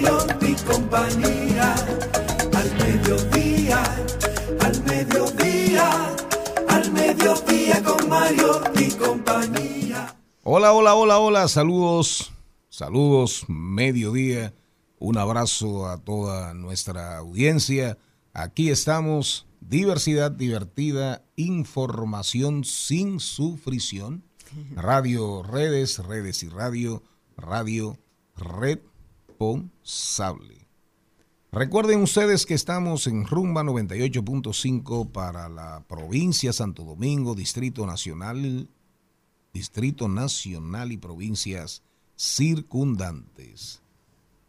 y compañía. Al mediodía, al mediodía, al mediodía con Mario y compañía. Hola, hola, hola, hola, saludos, saludos, mediodía, un abrazo a toda nuestra audiencia. Aquí estamos, diversidad divertida, información sin sufrición, radio, redes, redes y radio, radio responsable. Recuerden ustedes que estamos en Rumba 98.5 para la provincia Santo Domingo, Distrito Nacional, Distrito Nacional y provincias circundantes.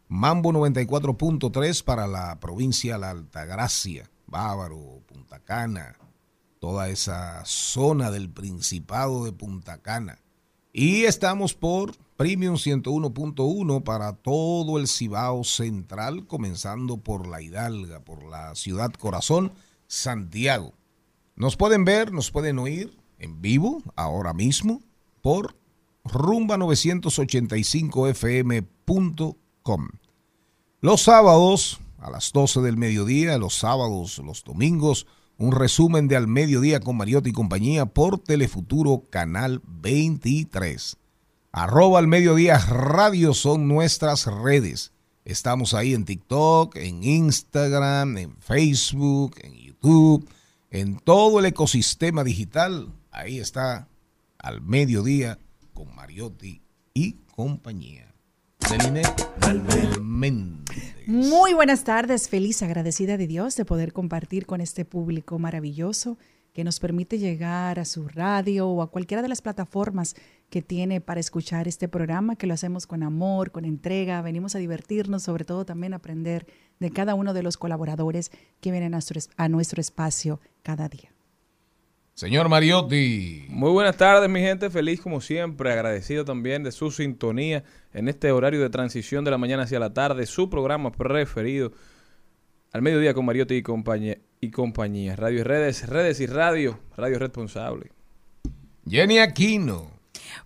Mambo 94.3 para la provincia La Altagracia, Bávaro, Punta Cana, toda esa zona del Principado de Punta Cana. Y estamos por Premium 101.1 para todo el Cibao Central, comenzando por La Hidalga, por la ciudad corazón, Santiago. Nos pueden ver, nos pueden oír en vivo ahora mismo por rumba985fm.com. Los sábados a las 12 del mediodía, los sábados, los domingos, un resumen de Al Mediodía con Mariotti y compañía por Telefuturo Canal 23. Arroba al mediodía radio son nuestras redes. Estamos ahí en TikTok, en Instagram, en Facebook, en YouTube, en todo el ecosistema digital. Ahí está al mediodía con Mariotti y compañía. Celine Méndez. Muy buenas tardes, feliz, agradecida de Dios de poder compartir con este público maravilloso que nos permite llegar a su radio o a cualquiera de las plataformas que tiene para escuchar este programa, que lo hacemos con amor, con entrega, venimos a divertirnos, sobre todo también a aprender de cada uno de los colaboradores que vienen a nuestro, a nuestro espacio cada día. Señor Mariotti. Muy buenas tardes, mi gente. Feliz como siempre. Agradecido también de su sintonía en este horario de transición de la mañana hacia la tarde. Su programa preferido al mediodía con Mariotti y compañía. Y compañía. Radio y redes, redes y radio. Radio responsable. Jenny Aquino.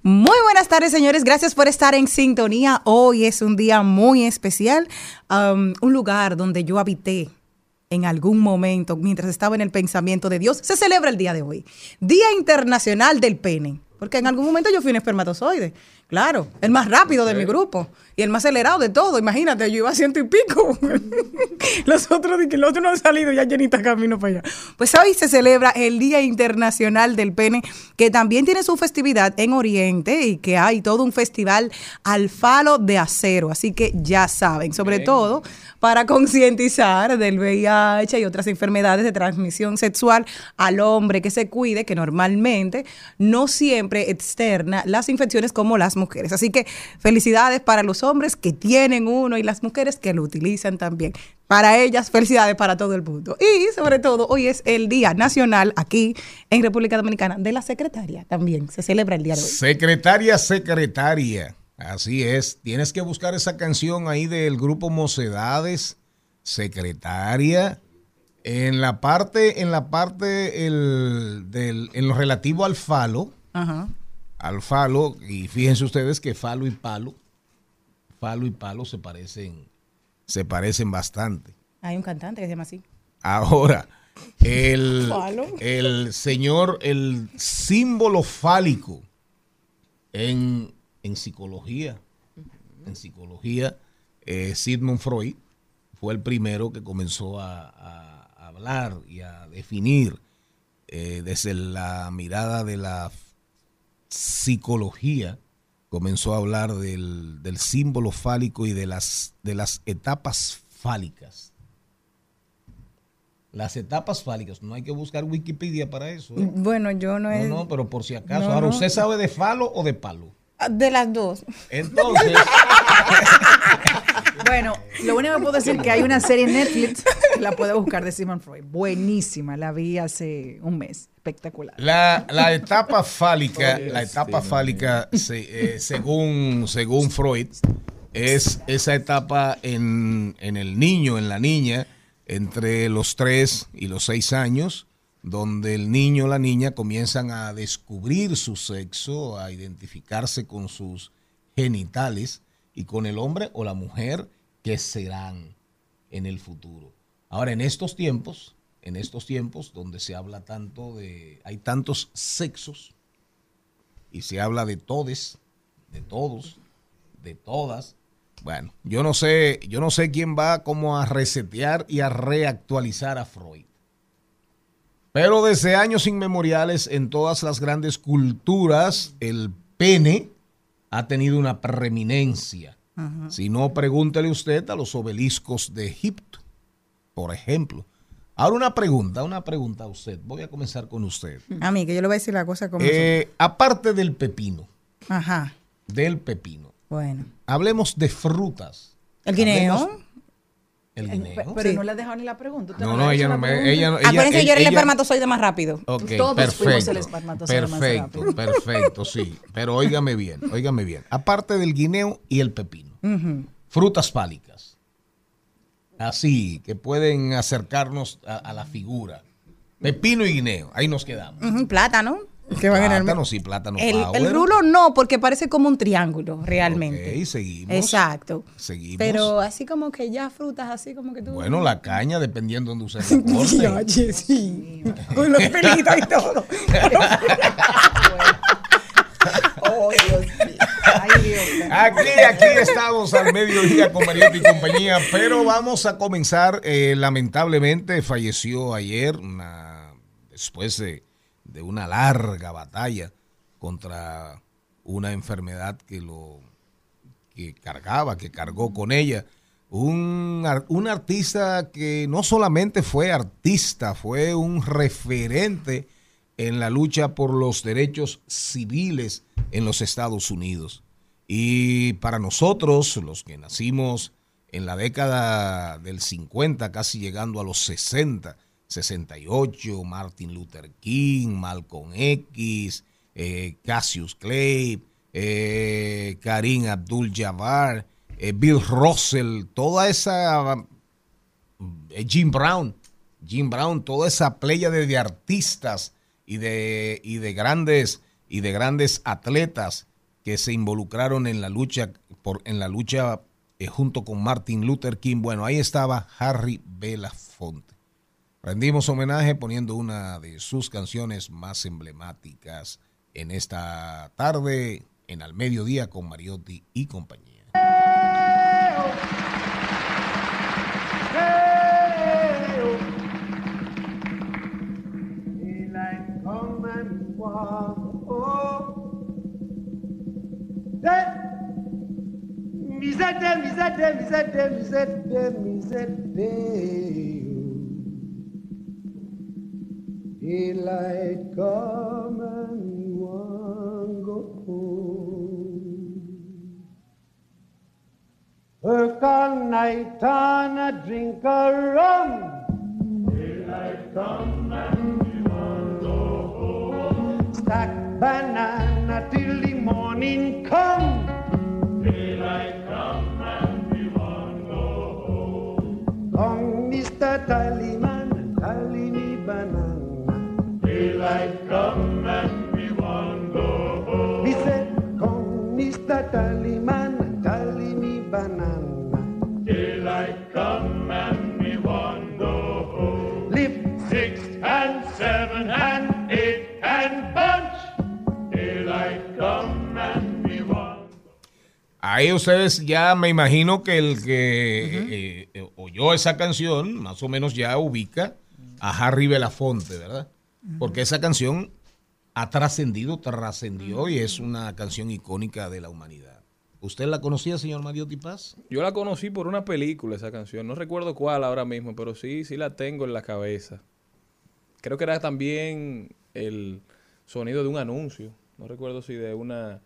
Muy buenas tardes, señores. Gracias por estar en sintonía. Hoy es un día muy especial. Um, un lugar donde yo habité en algún momento, mientras estaba en el pensamiento de Dios, se celebra el día de hoy. Día Internacional del Pene. Porque en algún momento yo fui un espermatozoide. Claro, el más rápido de mi grupo y el más acelerado de todo. Imagínate, yo iba a ciento y pico. los otros, los otros no han salido, ya llenita camino para allá. Pues hoy se celebra el Día Internacional del Pene, que también tiene su festividad en Oriente y que hay todo un festival al falo de acero. Así que ya saben, sobre Bien. todo para concientizar del VIH y otras enfermedades de transmisión sexual al hombre que se cuide, que normalmente no siempre siempre externa las infecciones como las mujeres. Así que felicidades para los hombres que tienen uno y las mujeres que lo utilizan también. Para ellas, felicidades para todo el mundo. Y sobre todo, hoy es el Día Nacional aquí en República Dominicana de la Secretaria también. Se celebra el día de hoy. Secretaria, secretaria. Así es. Tienes que buscar esa canción ahí del grupo Mocedades, secretaria. En la parte, en la parte el, del, en lo relativo al falo, Ajá. Al falo, y fíjense ustedes que falo y palo, falo y palo se parecen, se parecen bastante. Hay un cantante que se llama así. Ahora, el, el señor, el símbolo fálico en, en psicología, en psicología, eh, Sigmund Freud fue el primero que comenzó a, a hablar y a definir eh, desde la mirada de la psicología, comenzó a hablar del, del símbolo fálico y de las, de las etapas fálicas. Las etapas fálicas, no hay que buscar Wikipedia para eso. ¿eh? Bueno, yo no No, he... no, pero por si acaso. No, Ahora, no. ¿usted sabe de falo o de palo? De las dos. Entonces, Bueno, lo único que puedo decir es que hay una serie en Netflix, la puede buscar de Simon Freud. Buenísima, la vi hace un mes. Espectacular. la, la etapa fálica, la etapa fálica, se- eh, según, según Freud, es esa etapa en, en el niño, en la niña, entre los 3 y los 6 años, donde el niño o la niña comienzan a descubrir su sexo, a identificarse con sus genitales y con el hombre o la mujer que serán en el futuro. Ahora, en estos tiempos, en estos tiempos donde se habla tanto de, hay tantos sexos y se habla de todes, de todos, de todas. Bueno, yo no sé, yo no sé quién va como a resetear y a reactualizar a Freud. Pero desde años inmemoriales en todas las grandes culturas el pene ha tenido una preeminencia. Si no, pregúntele usted a los obeliscos de Egipto, por ejemplo. Ahora una pregunta, una pregunta a usted. Voy a comenzar con usted. A mí, que yo le voy a decir la cosa como Eh, aparte del pepino. Ajá. del pepino, Bueno. hablemos de frutas. El guineo. Hablemos- El guineo. Pero Sí. no le has dejado ni la pregunta. Usted No, no, hecho ella no me. pregunta. Ella, no- ella, Acuérdense, yo ella- era el espermatozoide más rápido. Ok, Todos fuimos el perfecto. espermatozoide más Perfecto, rápido. perfecto, sí. Pero óigame bien, óigame bien. Aparte del guineo y el pepino, frutas fálicas. Así, que pueden acercarnos a, a la figura. Pepino y guineo, ahí nos quedamos. Ujú, Plátano. Que van Plátano, sí, plátano El, el rulo no, porque parece como un triángulo, realmente. Ok, seguimos. Exacto. Seguimos. Pero así como que ya frutas, así como que tú. Bueno, la caña, dependiendo donde usted se corte. Oye, sí. Con los pelitos y todo. Oh, Dios mío. Aquí, aquí estamos al mediodía con Mariotti y compañía, pero vamos a comenzar. eh, lamentablemente falleció ayer, una, después de, de una larga batalla contra una enfermedad que lo que cargaba, que cargó con ella. Un, un artista que no solamente fue artista, fue un referente en la lucha por los derechos civiles en los Estados Unidos. Y para nosotros, los que nacimos en la década del 50, casi llegando a los 60, 68, Martin Luther King, Malcolm X, eh, Cassius Clay, eh, Karim Abdul-Jabbar, eh, Bill Russell, toda esa Jim Brown, Jim Brown, toda esa playa de artistas y de, y de grandes y de grandes atletas que se involucraron en la lucha por en la lucha eh, junto con Martin Luther King. Bueno, ahí estaba Harry Belafonte. Rendimos homenaje poniendo una de sus canciones más emblemáticas en esta tarde en Al Mediodía con Mariotti y compañía. Mizete, mizete, mizete. Daylight come and go home. Work all night and a drink of rum. Daylight come. Stack banana till the morning come. Daylight come and we want go home. Come, Mr. Tallyman, tally me banana. Daylight come and we want go home. He said, come, Mr. Tallyman, Ahí ustedes ya me imagino que el que eh, eh, oyó esa canción más o menos ya ubica a Harry Belafonte, ¿verdad? Porque esa canción ha trascendido, trascendió y es una canción icónica de la humanidad. ¿Usted la conocía, señor Mariotti Paz? Yo la conocí por una película, esa canción. No recuerdo cuál ahora mismo, pero sí, sí la tengo en la cabeza. Creo que era también el sonido de un anuncio. No recuerdo si de una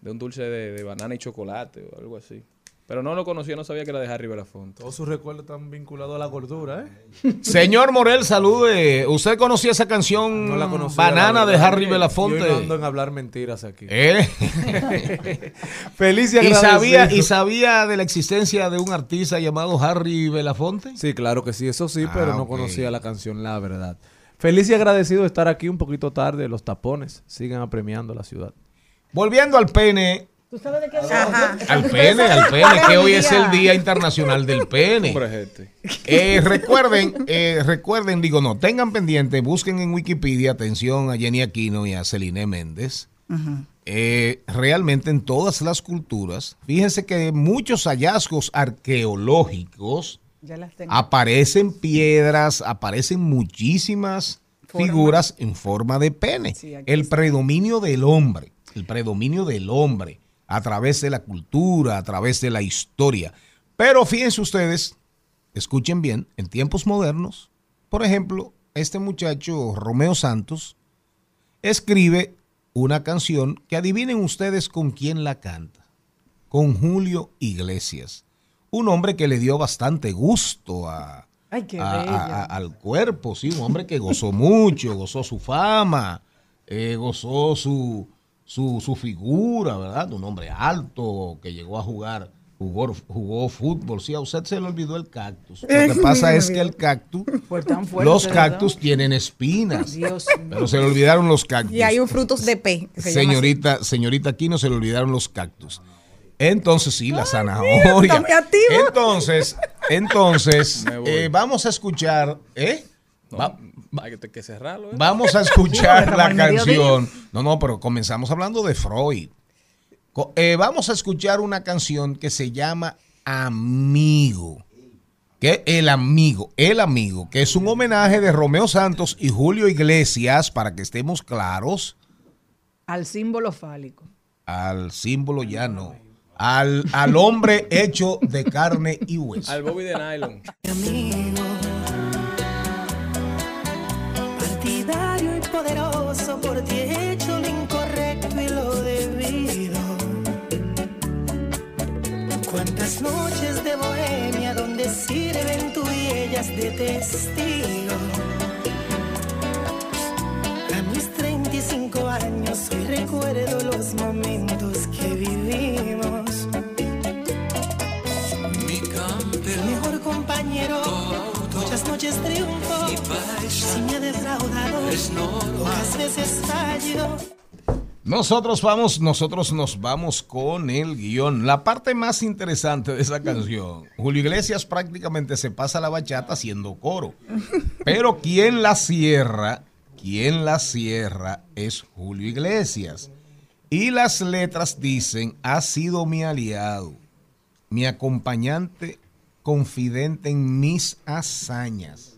de un dulce de, de banana y chocolate o algo así. Pero no lo conocía, no sabía que era de Harry Belafonte. Todos sus recuerdos están vinculados a la gordura, ¿eh? Señor Morel, salude. ¿Usted conocía esa canción No la conocía. Banana la de. Harry Y Belafonte? hoy no ando en hablar mentiras aquí. ¿Eh? Feliz y ¿Y agradecido. sabía, ¿Y sabía de la existencia de un artista llamado Harry Belafonte? Sí, claro que sí, eso sí, pero Ah, no ok. conocía la canción, la verdad. Feliz y agradecido de estar aquí un poquito tarde. Los tapones sigan apremiando la ciudad. Volviendo al pene, ¿Tú sabes de qué Ajá. al pene, al pene, que hoy es el Día Internacional del Pene. Eh, recuerden, eh, recuerden, digo, no, tengan pendiente, busquen en Wikipedia, atención a Jenny Aquino y a Celine Méndez. Eh, realmente en todas las culturas, fíjense que muchos hallazgos arqueológicos Ya las tengo. aparecen piedras, aparecen muchísimas Forma. figuras en forma de pene. Sí, el está. predominio del hombre, el predominio del hombre a través de la cultura, a través de la historia. Pero fíjense ustedes, escuchen bien, en tiempos modernos, por ejemplo, este muchacho Romeo Santos escribe una canción que adivinen ustedes con quién la canta. Con Julio Iglesias. Un hombre que le dio bastante gusto a, Ay, qué a- a- bella. a- al cuerpo, sí, un hombre que gozó mucho, gozó su fama, eh, gozó su, su, su figura, ¿verdad? Un hombre alto que llegó a jugar, jugó, jugó fútbol, sí, a usted se le olvidó el cactus. Lo que pasa es que el cactus, Fue tan fuerte, los ¿verdad? cactus tienen espinas, Dios pero se le olvidaron los cactus. Y hay un frutos de P. se. Señorita, señorita aquí no se le olvidaron los cactus. Entonces, sí, la zanahoria. Entonces, entonces, eh, vamos a escuchar, ¿eh? No, Va- hay que, que cerrarlo. ¿eh? vamos a escuchar la canción. No, no, pero comenzamos hablando de Freud. Eh, vamos a escuchar una canción que se llama Amigo. Que el amigo, el amigo, que es un homenaje de Romeo Santos y Julio Iglesias, para que estemos claros. Al símbolo fálico. al símbolo ya no, al, al hombre hecho de carne y hueso. Al Bobby de Nylon. Cuántas noches de bohemia donde sirven tú y ellas de testigo. A mis 35 años hoy recuerdo los momentos que vivimos. El mejor compañero, muchas noches triunfo. Si me ha defraudado, pocas veces fallo. Nosotros vamos, nosotros nos vamos con el guion. La parte más interesante de esa canción, Julio Iglesias prácticamente se pasa la bachata haciendo coro. Pero quien la cierra, quien la cierra es Julio Iglesias. Y las letras dicen, ha sido mi aliado, mi acompañante confidente en mis hazañas.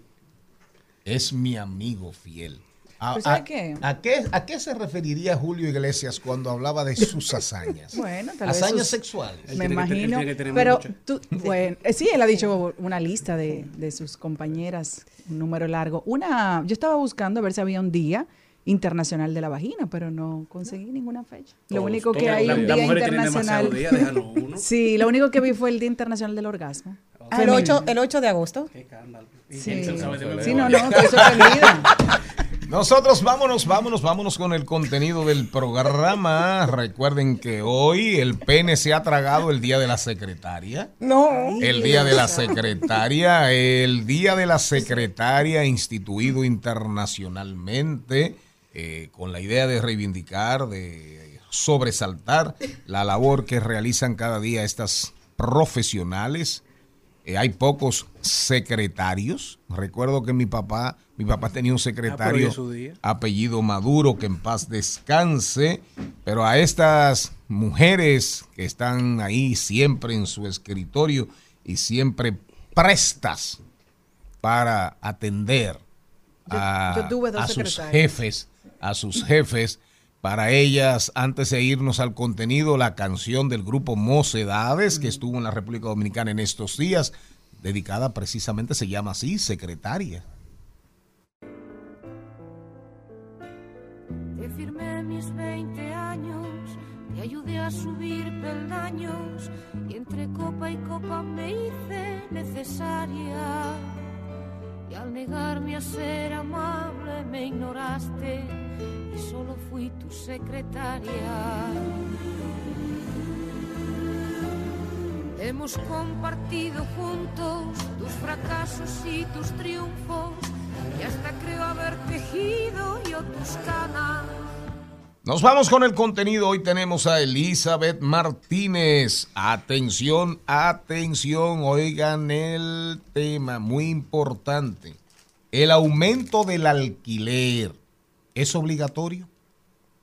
Es mi amigo fiel. A, Pues, ¿sabe a- qué? ¿a qué? ¿A qué se referiría Julio Iglesias cuando hablaba de sus hazañas? Bueno, tal vez hazañas sus- sexuales. Me imagino. Pero tú, bueno, eh, sí, él ha dicho una lista de, de sus compañeras, un número largo. Una, yo estaba buscando a ver si había un día internacional de la vagina, pero no conseguí ninguna fecha. Lo único que hay La- un día internacional. día, uno. Sí, lo único que vi fue el Día Internacional del Orgasmo. Ah, el 8, el 8 de agosto. Sí, sí no, no, estoy sorprendida. Nosotros vámonos, vámonos, vámonos con el contenido del programa. Recuerden que hoy el pene se ha tragado el día de la secretaria. No. El día de la secretaria, el día de la secretaria instituido internacionalmente eh, con la idea de reivindicar, de sobresaltar la labor que realizan cada día estas profesionales. Eh, hay pocos secretarios. Recuerdo que mi papá, mi papá tenía un secretario día. apellido Maduro, que en paz descanse, pero a estas mujeres que están ahí siempre en su escritorio y siempre prestas para atender a, yo tuve dos a sus jefes, a sus jefes. Para ellas, antes de irnos al contenido, la canción del grupo Mocedades, que estuvo en la República Dominicana en estos días, dedicada precisamente, se llama así, Secretaria. Mis 20 años, te ayudé a subir peldaños y entre copa y copa me hice necesaria. Y al negarme a ser amable me ignoraste y solo fui tu secretaria. Hemos compartido juntos tus fracasos y tus triunfos y hasta creo haber tejido yo tus canas. Nos vamos con el contenido. Hoy tenemos a Elizabeth Martínez. Atención, atención. Oigan el tema muy importante. El aumento del alquiler es obligatorio.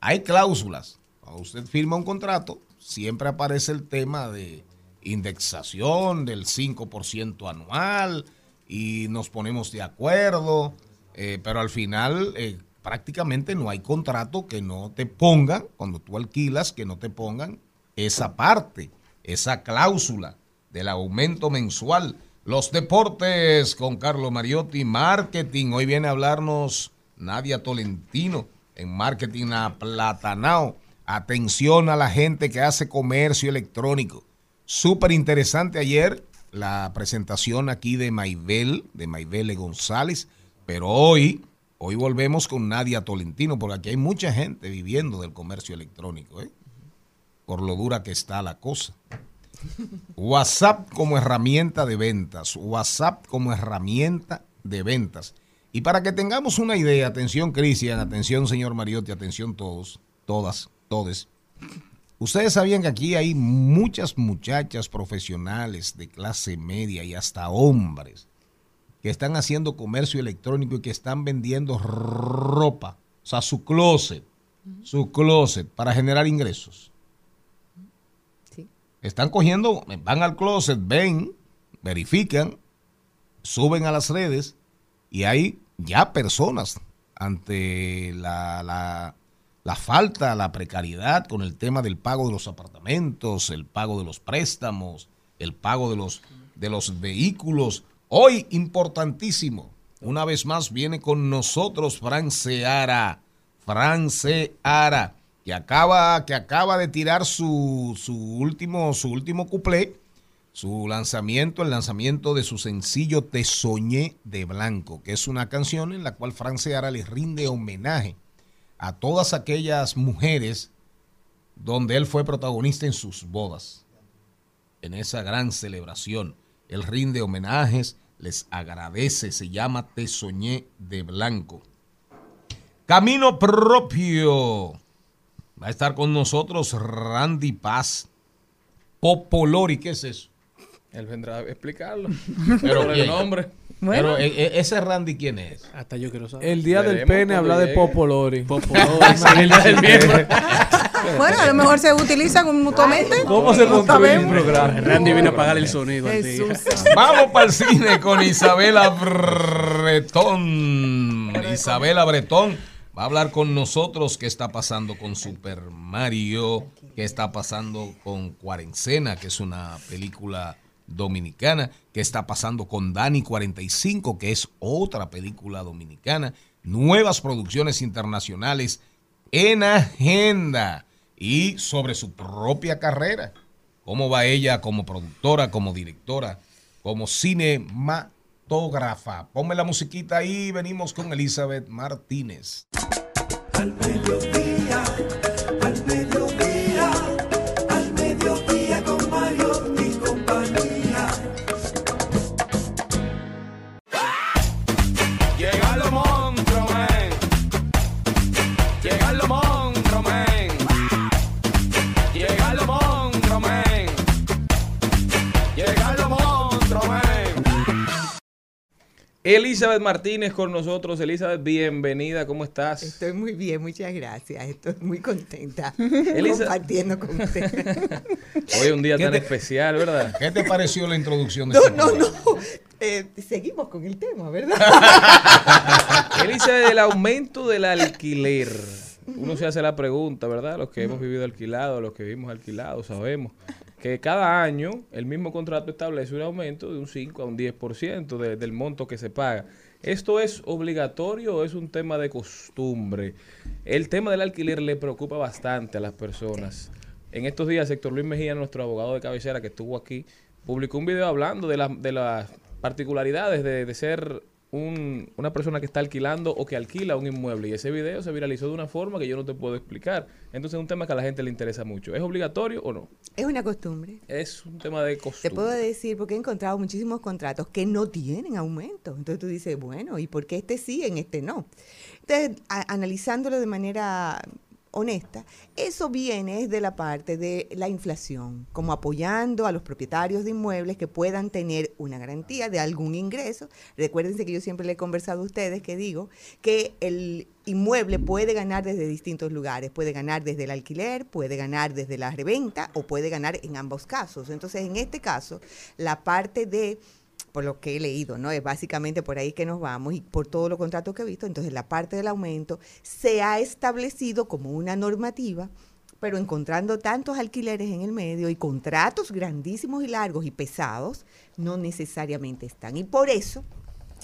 Hay cláusulas. Cuando usted firma un contrato, siempre aparece el tema de indexación del 5% anual y nos ponemos de acuerdo, eh, pero al final eh, prácticamente no hay contrato que no te pongan, cuando tú alquilas, que no te pongan esa parte, esa cláusula del aumento mensual. Los deportes con Carlos Mariotti, marketing. Hoy viene a hablarnos Nadia Tolentino en marketing a Platanao. Atención a la gente que hace comercio electrónico. Súper interesante ayer la presentación aquí de Maibel, de Maibele González, pero hoy, hoy volvemos con Nadia Tolentino, porque aquí hay mucha gente viviendo del comercio electrónico, ¿eh? por lo dura que está la cosa. WhatsApp como herramienta de ventas, WhatsApp como herramienta de ventas. Y para que tengamos una idea, atención Cristian, atención señor Mariotti, atención todos, todas, todes. Ustedes sabían que aquí hay muchas muchachas profesionales de clase media y hasta hombres que están haciendo comercio electrónico y que están vendiendo ropa, o sea, su closet, su closet para generar ingresos. Están cogiendo, van al closet, ven, verifican, suben a las redes y hay ya personas ante la, la, la falta, la precariedad con el tema del pago de los apartamentos, el pago de los préstamos, el pago de los, de los vehículos. Hoy, importantísimo, una vez más viene con nosotros Fran Seara. Fran Seara, que acaba, que acaba de tirar su, su último, su último cuplé, su lanzamiento, el lanzamiento de su sencillo Te Soñé de Blanco, que es una canción en la cual Fran Seara le rinde homenaje a todas aquellas mujeres donde él fue protagonista en sus bodas. En esa gran celebración, él rinde homenajes, les agradece, se llama Te Soñé de Blanco. Camino propio. Va a estar con nosotros Randy Paz. Popolori, ¿qué es eso? Él vendrá a explicarlo. Pero Por el nombre. Pero eh, eh, ese Randy, ¿quién es? Hasta yo quiero saber. El día del pene habla de. Popolori. Popolori, el día del miembro. Bueno, a lo mejor se utilizan mutuamente. ¿Cómo se No construye un programa? Randy vino a apagar el sonido. Vamos para el cine con Isabela Bretón. Isabela Bretón va a hablar con nosotros qué está pasando con Super Mario, qué está pasando con Cuarencena, que es una película dominicana, qué está pasando con Dani 45, que es otra película dominicana, nuevas producciones internacionales en agenda y sobre su propia carrera. ¿Cómo va ella como productora, como directora, como cinematógrafa. Ponme la musiquita ahí, venimos con Elizabeth Martínez. Elizabeth Martínez con nosotros. Elizabeth, bienvenida. ¿Cómo estás? Estoy muy bien, muchas gracias. Estoy muy contenta Elisa- compartiendo con usted. Hoy es un día ¿Qué tan te- especial, ¿verdad? ¿Qué te pareció la introducción de No, este no, no. Eh, seguimos con el tema, ¿verdad? Elisa, el aumento del alquiler. Uno se hace la pregunta, ¿verdad? Los que hemos vivido alquilados, los que vivimos alquilados, sabemos que cada año el mismo contrato establece un aumento de un 5 a un 10% de- del monto que se paga. ¿Esto es obligatorio o es un tema de costumbre? El tema del alquiler le preocupa bastante a las personas. En estos días, Héctor Luis Mejía, nuestro abogado de cabecera que estuvo aquí, publicó un video hablando de, las de las particularidades de, de ser un- una persona que está alquilando o que alquila un inmueble. Y ese video se viralizó de una forma que yo no te puedo explicar. Entonces es un tema que a la gente le interesa mucho. ¿Es obligatorio o no? Es una costumbre. Es un tema de Te costumbre. puedo decir, porque he encontrado muchísimos contratos que no tienen aumento. Entonces tú dices, bueno, ¿y por qué este sí, en este no? Entonces, a- analizándolo de manera honesta, eso viene de la parte de la inflación, como apoyando a los propietarios de inmuebles que puedan tener una garantía de algún ingreso. Recuérdense que yo siempre le he conversado a ustedes que digo que el inmueble puede ganar desde distintos lugares, puede ganar desde el alquiler, puede ganar desde la reventa o puede ganar en ambos casos. Entonces, en este caso, la parte de por lo que he leído, ¿no? Es básicamente por ahí que nos vamos y por todos los contratos que he visto. Entonces, la parte del aumento se ha establecido como una normativa, pero encontrando tantos alquileres en el medio y contratos grandísimos y largos y pesados, no necesariamente están. Y por eso,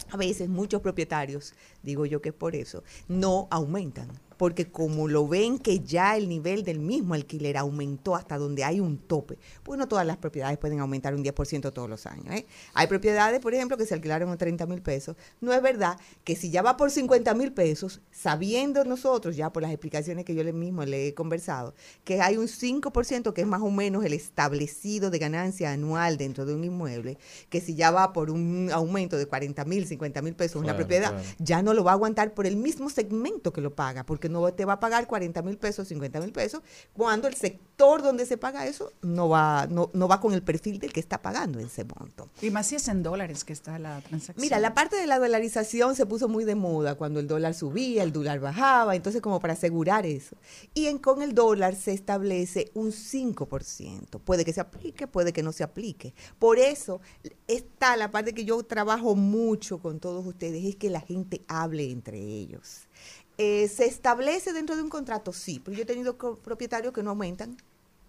a veces muchos propietarios, digo yo que es por eso, no aumentan. Porque como lo ven que ya el nivel del mismo alquiler aumentó hasta donde hay un tope, pues no todas las propiedades pueden aumentar un 10% todos los años. ¿eh? Hay propiedades, por ejemplo, que se alquilaron a 30 mil pesos. No es verdad que si ya va por 50 mil pesos, sabiendo nosotros, ya por las explicaciones que yo mismo le he conversado, que hay un 5% que es más o menos el establecido de ganancia anual dentro de un inmueble, que si ya va por un aumento de 40 mil, 50 mil pesos una Claro, propiedad, claro. ya no lo va a aguantar por el mismo segmento que lo paga, porque no te va a pagar 40 mil pesos, 50 mil pesos, cuando el sector donde se paga eso no va, no, no va con el perfil del que está pagando ese monto. Y más si es en dólares que está la transacción. Mira, la parte de la dolarización se puso muy de moda cuando el dólar subía, el dólar bajaba, entonces como para asegurar eso. Y en, con el dólar se establece un 5%. Puede que se aplique, puede que no se aplique. Por eso está la parte que yo trabajo mucho con todos ustedes, es que la gente hable entre ellos. Eh, ¿Se establece dentro de un contrato? Sí, pero yo he tenido propietarios que no aumentan.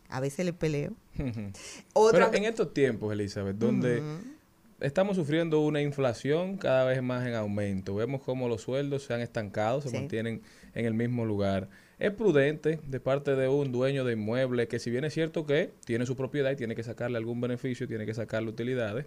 A veces les peleo. Otra Pero en estos tiempos, Elizabeth, donde estamos sufriendo una inflación cada vez más en aumento, vemos cómo los sueldos se han estancado, se Sí. mantienen en el mismo lugar. Es prudente de parte de un dueño de inmueble que si bien es cierto que tiene su propiedad y tiene que sacarle algún beneficio, tiene que sacarle utilidades,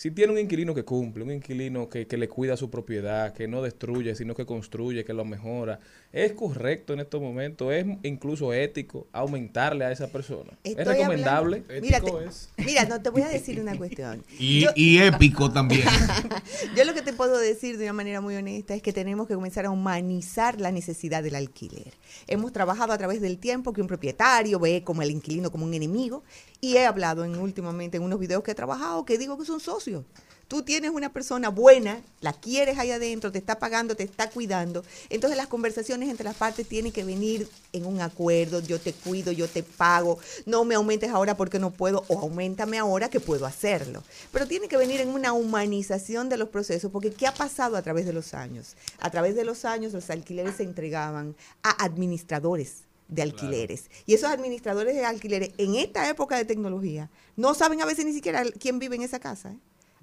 si tiene un inquilino que cumple, un inquilino que, que le cuida su propiedad, que no destruye, sino que construye, que lo mejora, es correcto en estos momentos, es incluso ético aumentarle a esa persona. es Estoy recomendable. hablando- Mira, te- es. mira, no te voy a decir una cuestión. Y, Yo- y épico también. Yo lo que te puedo decir de una manera muy honesta es que tenemos que comenzar a humanizar la necesidad del alquiler. Hemos trabajado a través del tiempo que un propietario ve como el inquilino como un enemigo y he hablado en últimamente en unos videos que he trabajado que digo que son socios. Tú tienes una persona buena, la quieres ahí adentro, te está pagando, te está cuidando. Entonces las conversaciones entre las partes tienen que venir en un acuerdo. Yo te cuido, yo te pago. No me aumentes ahora porque no puedo o aumentame ahora que puedo hacerlo. Pero tiene que venir en una humanización de los procesos porque ¿qué ha pasado a través de los años? A través de los años los alquileres se entregaban a administradores de alquileres. Y esos administradores de alquileres en esta época de tecnología no saben a veces ni siquiera quién vive en esa casa. ¿eh?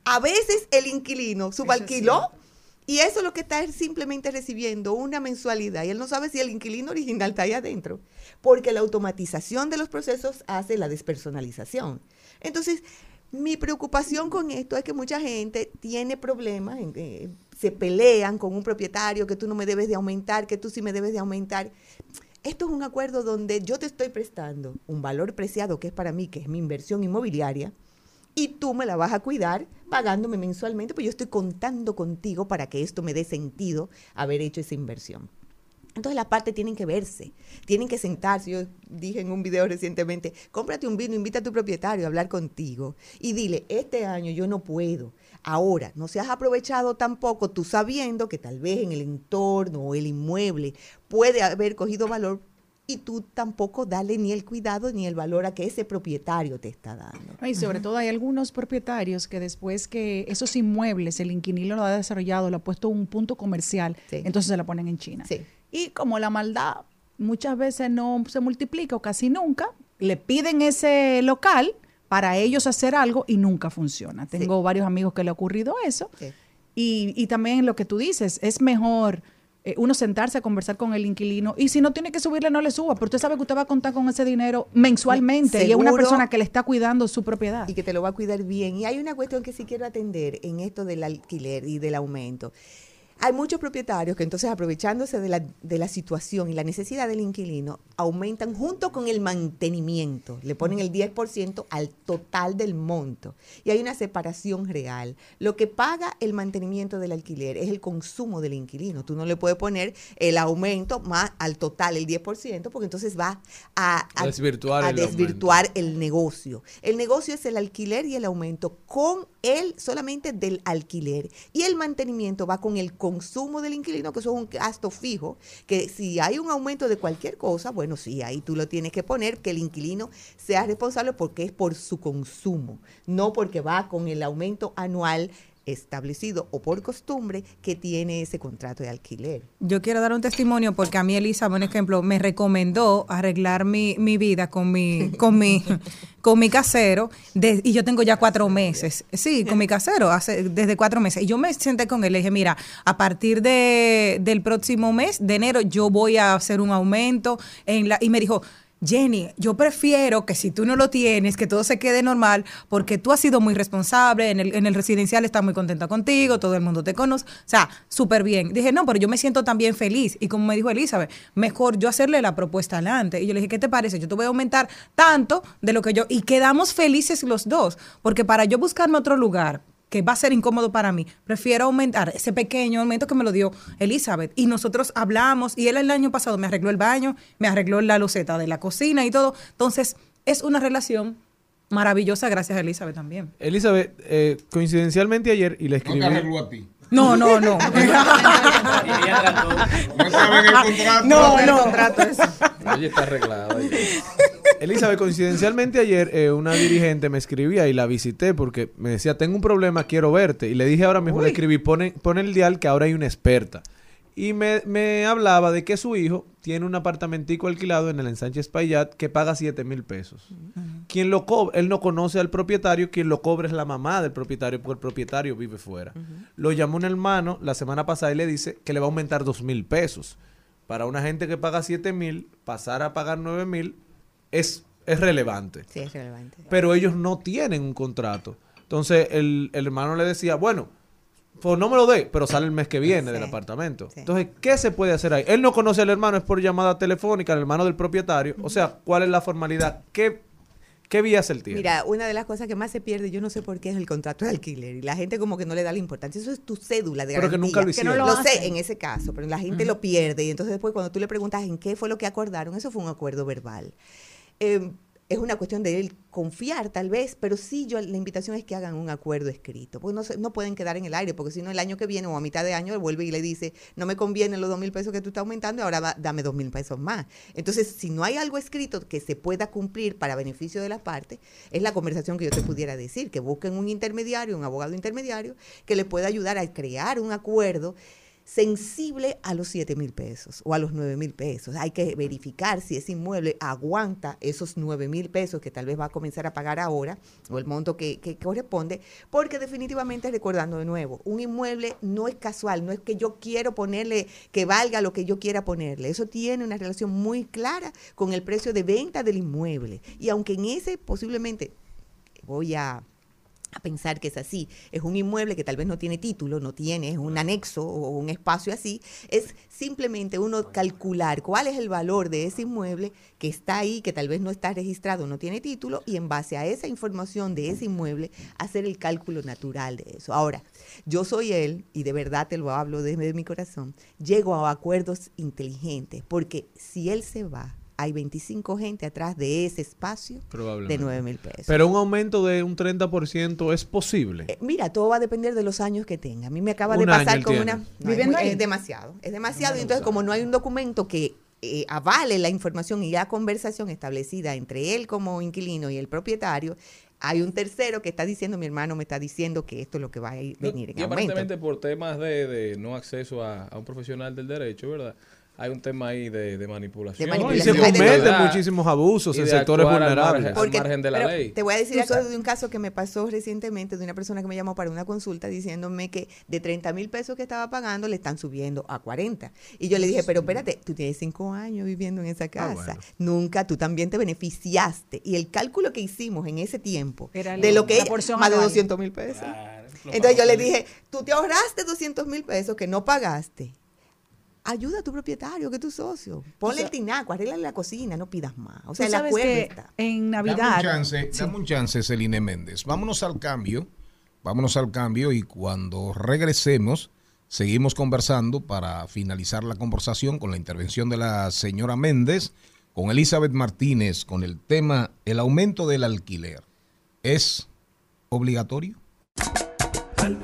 A veces el inquilino subalquiló y eso es lo que está es simplemente recibiendo una mensualidad y él no sabe si el inquilino original está ahí adentro, porque la automatización de los procesos hace la despersonalización. Entonces, Mi preocupación con esto es que mucha gente tiene problemas, eh, se pelean con un propietario que tú no me debes de aumentar, que tú sí me debes de aumentar. Esto es un acuerdo donde yo te estoy prestando un valor preciado que es para mí, que es mi inversión inmobiliaria, y tú me la vas a cuidar pagándome mensualmente, pues yo estoy contando contigo para que esto me dé sentido haber hecho esa inversión. Entonces las partes tienen que verse, tienen que sentarse. Yo dije en un video recientemente, cómprate un vino, invita a tu propietario a hablar contigo y dile, este año yo no puedo. Ahora, no seas aprovechado tampoco tú sabiendo que tal vez en el entorno o el inmueble puede haber cogido valor y tú tampoco dale ni el cuidado ni el valor a que ese propietario te está dando. Y sobre todo hay algunos propietarios que después que esos inmuebles, el inquilino lo ha desarrollado, lo ha puesto un punto comercial, entonces se la ponen en China. Y como la maldad muchas veces no se multiplica o casi nunca, le piden ese local para ellos hacer algo y nunca funciona. Tengo varios amigos que le ha ocurrido eso. Y, y también lo que tú dices, es mejor eh, uno sentarse a conversar con el inquilino y si no tiene que subirle, no le suba, pero usted sabe que usted va a contar con ese dinero mensualmente y es una persona que le está cuidando su propiedad. y que te lo va a cuidar bien. Y hay una cuestión que sí quiero atender en esto del alquiler y del aumento. Hay muchos propietarios que entonces aprovechándose de la, de la situación y la necesidad del inquilino, aumentan junto con el mantenimiento, le ponen el 10% al total del monto. Y hay una separación real. Lo que paga el mantenimiento del alquiler es el consumo del inquilino. Tú no le puedes poner el aumento más al total, el 10%, porque entonces va a, a- Desvirtuar a el desvirtuar el negocio. El negocio es el alquiler y el aumento con el solamente del alquiler. Y el mantenimiento va con el consumo del inquilino, que eso es un gasto fijo, que si hay un aumento de cualquier cosa, bueno, sí, ahí tú lo tienes que poner, que el inquilino sea responsable porque es por su consumo, no porque va con el aumento anual establecido o por costumbre que tiene ese contrato de alquiler. Yo quiero dar un testimonio porque a mí Elisa, por ejemplo, me recomendó arreglar mi, mi vida con mi, con mi, con mi casero de- y yo tengo ya cuatro meses. Sí, con mi casero hace, desde cuatro meses. Y yo me senté con él y le dije, mira, a partir de, del próximo mes de enero yo voy a hacer un aumento en la, y me dijo, Jenny, yo prefiero que si tú no lo tienes, que todo se quede normal, porque tú has sido muy responsable, en el, en el residencial está muy contenta contigo, todo el mundo te conoce, o sea, súper bien. Dije, no, pero yo me siento también feliz. Y como me dijo Elizabeth, mejor yo hacerle la propuesta adelante. Y yo le dije, ¿qué te parece? Yo te voy a aumentar tanto de lo que yo... Y quedamos felices los dos, porque para yo buscarme otro lugar, que va a ser incómodo para mí. Prefiero aumentar ese pequeño aumento que me lo dio Elizabeth. Y nosotros hablamos, y él el año pasado me arregló el baño, me arregló la loseta de la cocina y todo. Entonces, es una relación maravillosa gracias a Elizabeth también. Elizabeth, eh, coincidencialmente ayer, y le escribí... arregló a ti. No, no, no. No saben el contrato. No, no. Oye, está arreglado. Elizabeth, coincidencialmente ayer eh, una dirigente me escribía y la visité porque me decía, tengo un problema, quiero verte. Y le dije ahora mismo, le escribí, pone, pone el dial que ahora hay una experta. Y me, me hablaba de que su hijo tiene un apartamentico alquilado en el ensanche Espaillat que paga 7 mil pesos. Quien lo cobra, él no conoce al propietario, quien lo cobra es la mamá del propietario, porque el propietario vive fuera. Lo llamó un hermano la semana pasada y le dice que le va a aumentar 2 mil pesos. Para una gente que paga 7 mil, pasar a pagar 9 mil es, es relevante. Sí, es relevante. Pero ellos no tienen un contrato. Entonces el, el hermano le decía, bueno, pues no me lo dé, pero sale el mes que viene del apartamento. Entonces, ¿qué se puede hacer ahí? Él no conoce al hermano, es por llamada telefónica, el hermano del propietario. O sea, ¿cuál es la formalidad? ¿Qué, qué vías él tiene? Mira, una de las cosas que más se pierde, yo no sé por qué, es el contrato de alquiler. Y la gente como que no le da la importancia. Eso es tu cédula de Pero que garantía. nunca lo hicieron. lo, lo sé en ese caso, pero la gente lo pierde. Y entonces después cuando tú le preguntas en qué fue lo que acordaron, eso fue un acuerdo verbal. Eh, es una cuestión de él confiar tal vez, pero sí yo la invitación es que hagan un acuerdo escrito, porque no, no pueden quedar en el aire, porque si no el año que viene o a mitad de año él vuelve y le dice, no me convienen los dos mil pesos que tú estás aumentando ahora va- dame dos mil pesos más. Entonces, si no hay algo escrito que se pueda cumplir para beneficio de las partes, es la conversación que yo te pudiera decir, que busquen un intermediario, un abogado intermediario, que le pueda ayudar a crear un acuerdo sensible a los 7 mil pesos o a los 9 mil pesos. Hay que verificar si ese inmueble aguanta esos 9 mil pesos que tal vez va a comenzar a pagar ahora o el monto que, que corresponde, porque definitivamente, recordando de nuevo, un inmueble no es casual, no es que yo quiero ponerle que valga lo que yo quiera ponerle. Eso tiene una relación muy clara con el precio de venta del inmueble. Y aunque en ese posiblemente voy a a pensar que es así. Es un inmueble que tal vez no tiene título, no tiene, es un anexo o un espacio así. Es simplemente uno calcular cuál es el valor de ese inmueble que está ahí, que tal vez no está registrado, no tiene título, y en base a esa información de ese inmueble, hacer el cálculo natural de eso. Ahora, yo soy él, y de verdad te lo hablo desde mi corazón, llego a acuerdos inteligentes, porque si él se va, hay 25 gente atrás de ese espacio de Probablemente. 9 mil pesos. Pero un aumento de un 30% es posible. Eh, Mira, todo va a depender de los años que tenga. A mí me acaba Un de pasar con tiene. una... No, es, ¿Viviendo muy- ahí? es demasiado, es demasiado. Y entonces, como no hay un documento que eh, avale la información y la conversación establecida entre él como inquilino y el propietario, hay un tercero que está diciendo, mi hermano me está diciendo que esto es lo que va a ir- venir en y aumento. aparentemente por temas de, de no acceso a, a un profesional del derecho, ¿verdad? Hay un tema ahí de, de manipulación. De No, y manipulación. se cometen muchísimos abusos en sectores al vulnerables. margen- al margen de la ley. Te voy a decir sabes- de un caso que me pasó recientemente de una persona que me llamó para una consulta diciéndome que de 30 mil pesos que estaba pagando le están subiendo a 40. Y yo le dije, pero espérate, tú tienes cinco años viviendo en esa casa. bueno. Nunca, tú también te beneficiaste. Y el cálculo que hicimos en ese tiempo, Era de el- lo que más de anual. 200 mil pesos. Claro, Entonces yo le dije, tú te ahorraste 200 mil pesos que no pagaste. Ayuda a tu propietario, que es tu socio. Ponle el tinaco, arréglale la cocina, no pidas más. O sea, el sabes acuerdo que está. en Dame Navidad... un chance, dame un chance, Celine Méndez. Vámonos al cambio. Vámonos al cambio y cuando regresemos, seguimos conversando para finalizar la conversación con la intervención de la señora Méndez, con Elizabeth Martínez, con el tema el aumento del alquiler. ¿Es obligatorio? Al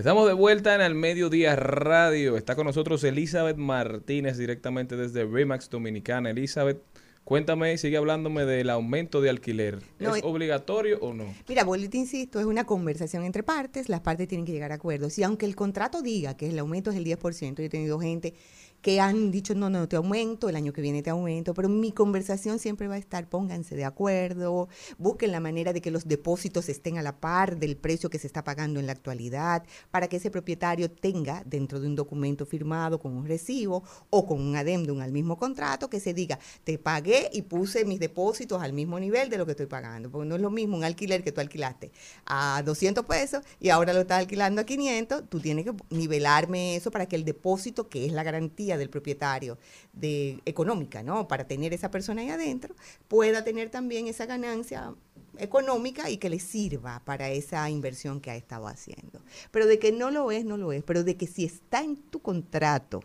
Estamos de vuelta en el Mediodía Radio. Está con nosotros Elizabeth Martínez directamente desde Remax Dominicana. Elizabeth, cuéntame, sigue hablándome del aumento de alquiler. No, ¿Es obligatorio o no? Mira, vuelvo y te insisto, es una conversación entre partes, las partes tienen que llegar a acuerdos. Y aunque el contrato diga que el aumento es el 10%, yo he tenido gente que han dicho, no, no, te aumento, el año que viene te aumento, pero mi conversación siempre va a estar, pónganse de acuerdo, busquen la manera de que los depósitos estén a la par del precio que se está pagando en la actualidad, para que ese propietario tenga dentro de un documento firmado con un recibo o con un adendum al mismo contrato que se diga, te pagué y puse mis depósitos al mismo nivel de lo que estoy pagando, porque no es lo mismo un alquiler que tú alquilaste a 200 pesos y ahora lo estás alquilando a 500, tú tienes que nivelarme eso para que el depósito, que es la garantía del propietario de económica, ¿no? Para tener esa persona ahí adentro, pueda tener también esa ganancia económica y que le sirva para esa inversión que ha estado haciendo. Pero de que no lo es, no lo es, pero de que si está en tu contrato,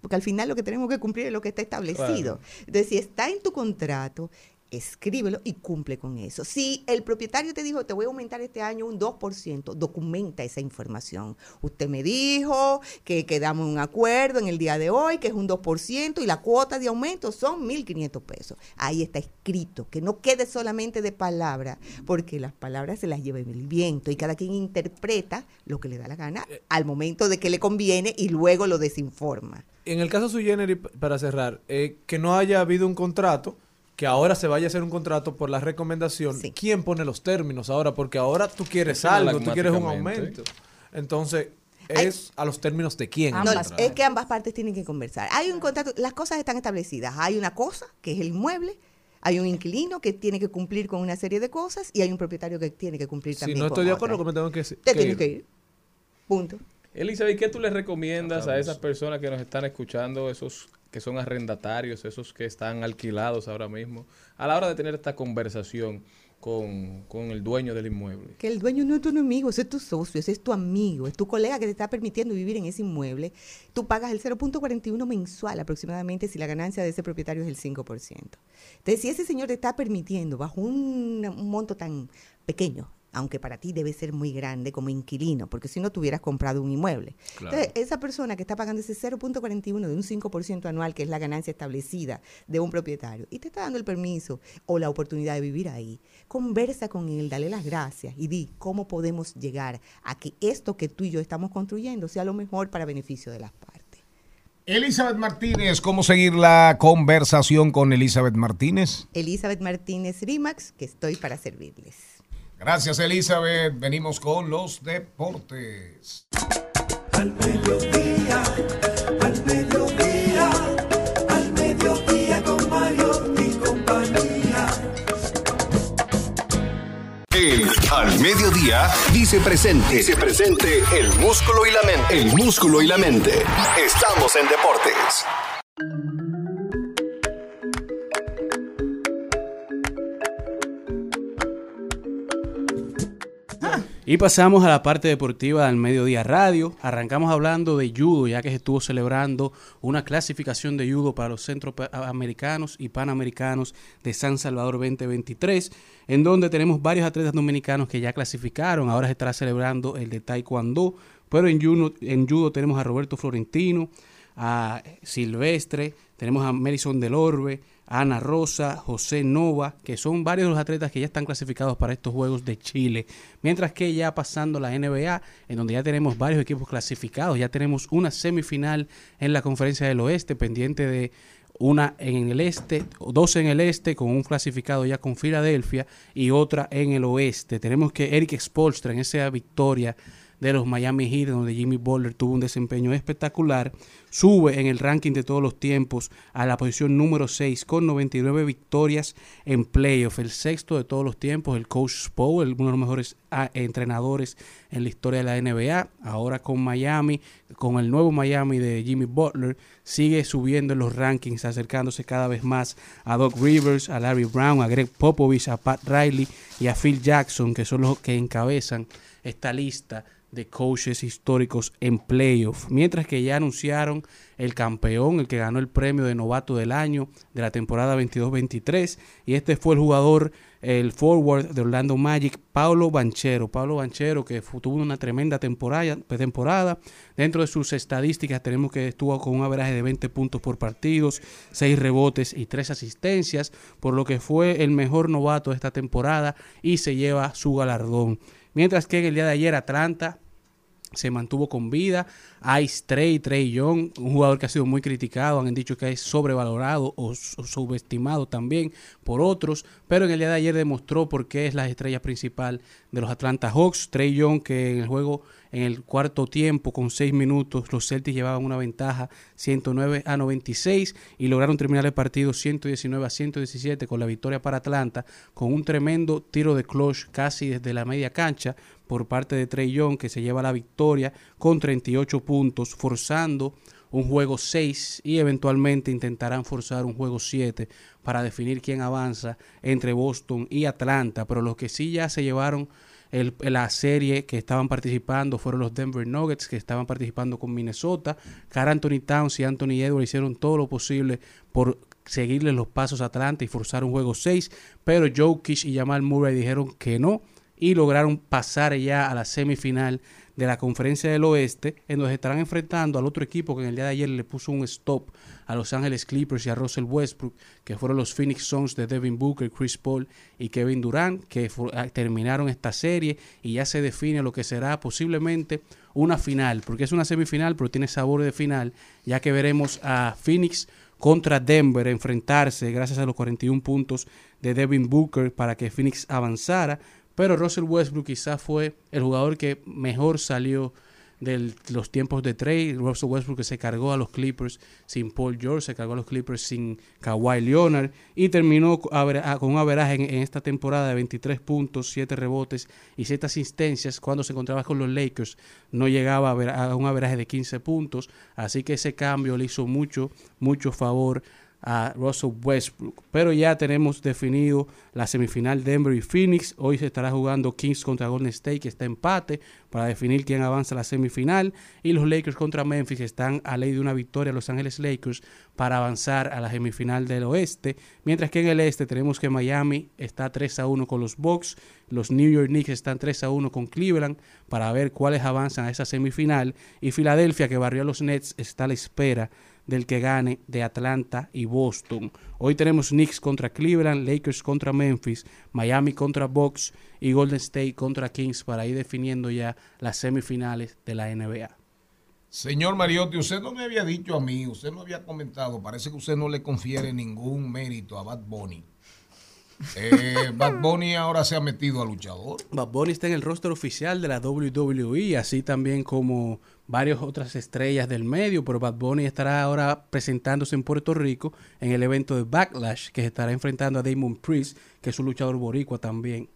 porque al final lo que tenemos que cumplir es lo que está establecido. Claro. Entonces, si está en tu contrato, escríbelo y cumple con eso. Si el propietario te dijo, te voy a aumentar este año un 2%, documenta esa información. Usted me dijo que quedamos en un acuerdo en el día de hoy, que es un 2% y la cuota de aumento son 1.500 pesos. Ahí está escrito, que no quede solamente de palabra, porque las palabras se las lleva el viento y cada quien interpreta lo que le da la gana al momento de que le conviene y luego lo desinforma. En el caso p- para cerrar, eh, que no haya habido un contrato, que ahora se vaya a hacer un contrato por la recomendación. Sí. ¿Quién pone los términos ahora? Porque ahora tú quieres algo, tú quieres un aumento. Entonces, Hay- es a los términos de quién. No, es que ambas partes tienen que conversar. Hay un contrato, las cosas están establecidas. Hay una cosa, que es el inmueble, hay un inquilino que tiene que cumplir con una serie de cosas y hay un propietario que tiene que cumplir si también no con estoy de acuerdo, me tengo que, Te que tienes ir. que ir. Punto. Elizabeth, ¿qué tú le recomiendas a esas personas que nos están escuchando, esos que son arrendatarios, esos que están alquilados ahora mismo, a la hora de tener esta conversación con, con el dueño del inmueble? Que el dueño no es tu enemigo, ese es tu socio, ese es tu amigo, es tu colega que te está permitiendo vivir en ese inmueble. Tú pagas el 0.41 mensual aproximadamente si la ganancia de ese propietario es el 5%. Entonces, si ese señor te está permitiendo bajo un, un monto tan pequeño, aunque para ti debe ser muy grande como inquilino, porque si no tuvieras comprado un inmueble. Claro. Entonces, esa persona que está pagando ese 0.41 de un 5% anual, que es la ganancia establecida de un propietario, y te está dando el permiso o la oportunidad de vivir ahí, conversa con él, dale las gracias y di cómo podemos llegar a que esto que tú y yo estamos construyendo sea lo mejor para beneficio de las partes. Elizabeth Martínez, ¿cómo seguir la conversación con Elizabeth Martínez? Elizabeth Martínez Rimax, que estoy para servirles. Gracias, Elizabeth. Venimos con los deportes. al mediodía, al mediodía, al mediodía con Mariotti y compañía. El Al Mediodía dice presente. Dice presente el músculo y la mente. El músculo y la mente. Estamos en deportes. Y pasamos a la parte deportiva del Mediodía Radio. Arrancamos hablando de judo, ya que se estuvo celebrando una clasificación de judo para los centroamericanos y panamericanos de San Salvador 2023, en donde tenemos varios atletas dominicanos que ya clasificaron. Ahora se estará celebrando el de Taekwondo, pero en judo, en judo tenemos a Roberto Florentino, a Silvestre, tenemos a Melison del Orbe, Ana Rosa, José Nova, que son varios de los atletas que ya están clasificados para estos Juegos de Chile. Mientras que ya pasando la NBA, en donde ya tenemos varios equipos clasificados, ya tenemos una semifinal en la Conferencia del Oeste, pendiente de una en el este, dos en el este con un clasificado ya con Filadelfia y otra en el oeste. Tenemos que Eric Spolstra en esa victoria de los Miami Heat, donde Jimmy Butler tuvo un desempeño espectacular, sube en el ranking de todos los tiempos a la posición número 6 con 99 victorias en playoff, el sexto de todos los tiempos, el coach Spo, uno de los mejores ah, entrenadores en la historia de la NBA, ahora con Miami, con el nuevo Miami de Jimmy Butler, sigue subiendo en los rankings, acercándose cada vez más a Doc Rivers, a Larry Brown, a Greg Popovich, a Pat Riley y a Phil Jackson, que son los que encabezan esta lista de coaches históricos en playoff, mientras que ya anunciaron el campeón, el que ganó el premio de novato del año de la temporada 22-23, y este fue el jugador, el forward de Orlando Magic, Paulo Banchero. Paulo Banchero que tuvo una tremenda temporada, temporada. Dentro de sus estadísticas tenemos que estuvo con un average de 20 puntos por partidos, 6 rebotes y 3 asistencias, por lo que fue el mejor novato de esta temporada y se lleva su galardón. Mientras que el día de ayer Atlanta se mantuvo con vida. Ice Trey, Trey Young, un jugador que ha sido muy criticado, han dicho que es sobrevalorado o, subestimado también por otros, pero en el día de ayer demostró por qué es la estrella principal de los Atlanta Hawks. Trey Young, que en el juego en el cuarto tiempo, con seis minutos, los Celtics llevaban una ventaja 109 a 96 y lograron terminar el partido 119 a 117 con la victoria para Atlanta, con un tremendo tiro de clutch casi desde la media cancha por parte de Trey Young, que se lleva la victoria con 38 puntos, forzando un juego 6 y eventualmente intentarán forzar un juego 7 para definir quién avanza entre Boston y Atlanta, pero los que sí ya se llevaron el, la serie que estaban participando fueron los Denver Nuggets, que estaban participando con Minnesota. Carl Anthony Towns y Anthony Edwards hicieron todo lo posible por seguirle los pasos a Atlanta y forzar un juego 6, pero Jokic y Jamal Murray dijeron que no y lograron pasar ya a la semifinal de la Conferencia del Oeste, en donde estarán enfrentando al otro equipo que en el día de ayer le puso un stop a Los Ángeles Clippers y a Russell Westbrook, que fueron los Phoenix Suns de Devin Booker, Chris Paul y Kevin Durant, que ah, terminaron esta serie y ya se define lo que será posiblemente una final, porque es una semifinal, pero tiene sabor de final, ya que veremos a Phoenix contra Denver enfrentarse gracias a los 41 puntos de Devin Booker para que Phoenix avanzara pero Russell Westbrook quizás fue el jugador que mejor salió de los tiempos de trade. Russell Westbrook que se cargó a los Clippers sin Paul George, se cargó a los Clippers sin Kawhi Leonard y terminó con un averaje en, esta temporada de 23 puntos, 7 rebotes y 7 asistencias. Cuando se encontraba con los Lakers no llegaba a, a un averaje de 15 puntos. Así que ese cambio le hizo mucho, mucho favor a Russell Westbrook. Pero ya tenemos definido la semifinal Denver y Phoenix. Hoy se estará jugando Kings contra Golden State, que está empate, para definir quién avanza a la semifinal. Y los Lakers contra Memphis están a ley de una victoria Los Ángeles Lakers para avanzar a la semifinal del oeste. Mientras que en el este tenemos que Miami está 3 a 1 con los Bucks. Los New York Knicks están 3 a 1 con Cleveland para ver cuáles avanzan a esa semifinal. Y Filadelfia, que barrió a los Nets, está a la espera del que gane de Atlanta y Boston. Hoy tenemos Knicks contra Cleveland, Lakers contra Memphis, Miami contra Bucks y Golden State contra Kings para ir definiendo ya las semifinales de la NBA. Señor Mariotti, usted no me había dicho a mí, usted no había comentado, parece que usted no le confiere ningún mérito a Bad Bunny. Eh, Bad Bunny ahora se ha metido a luchador. Bad Bunny está en el roster oficial de la WWE, así también como varias otras estrellas del medio, pero Bad Bunny estará ahora presentándose en Puerto Rico en el evento de Backlash, que estará enfrentando a Damon Priest, que es un luchador boricua también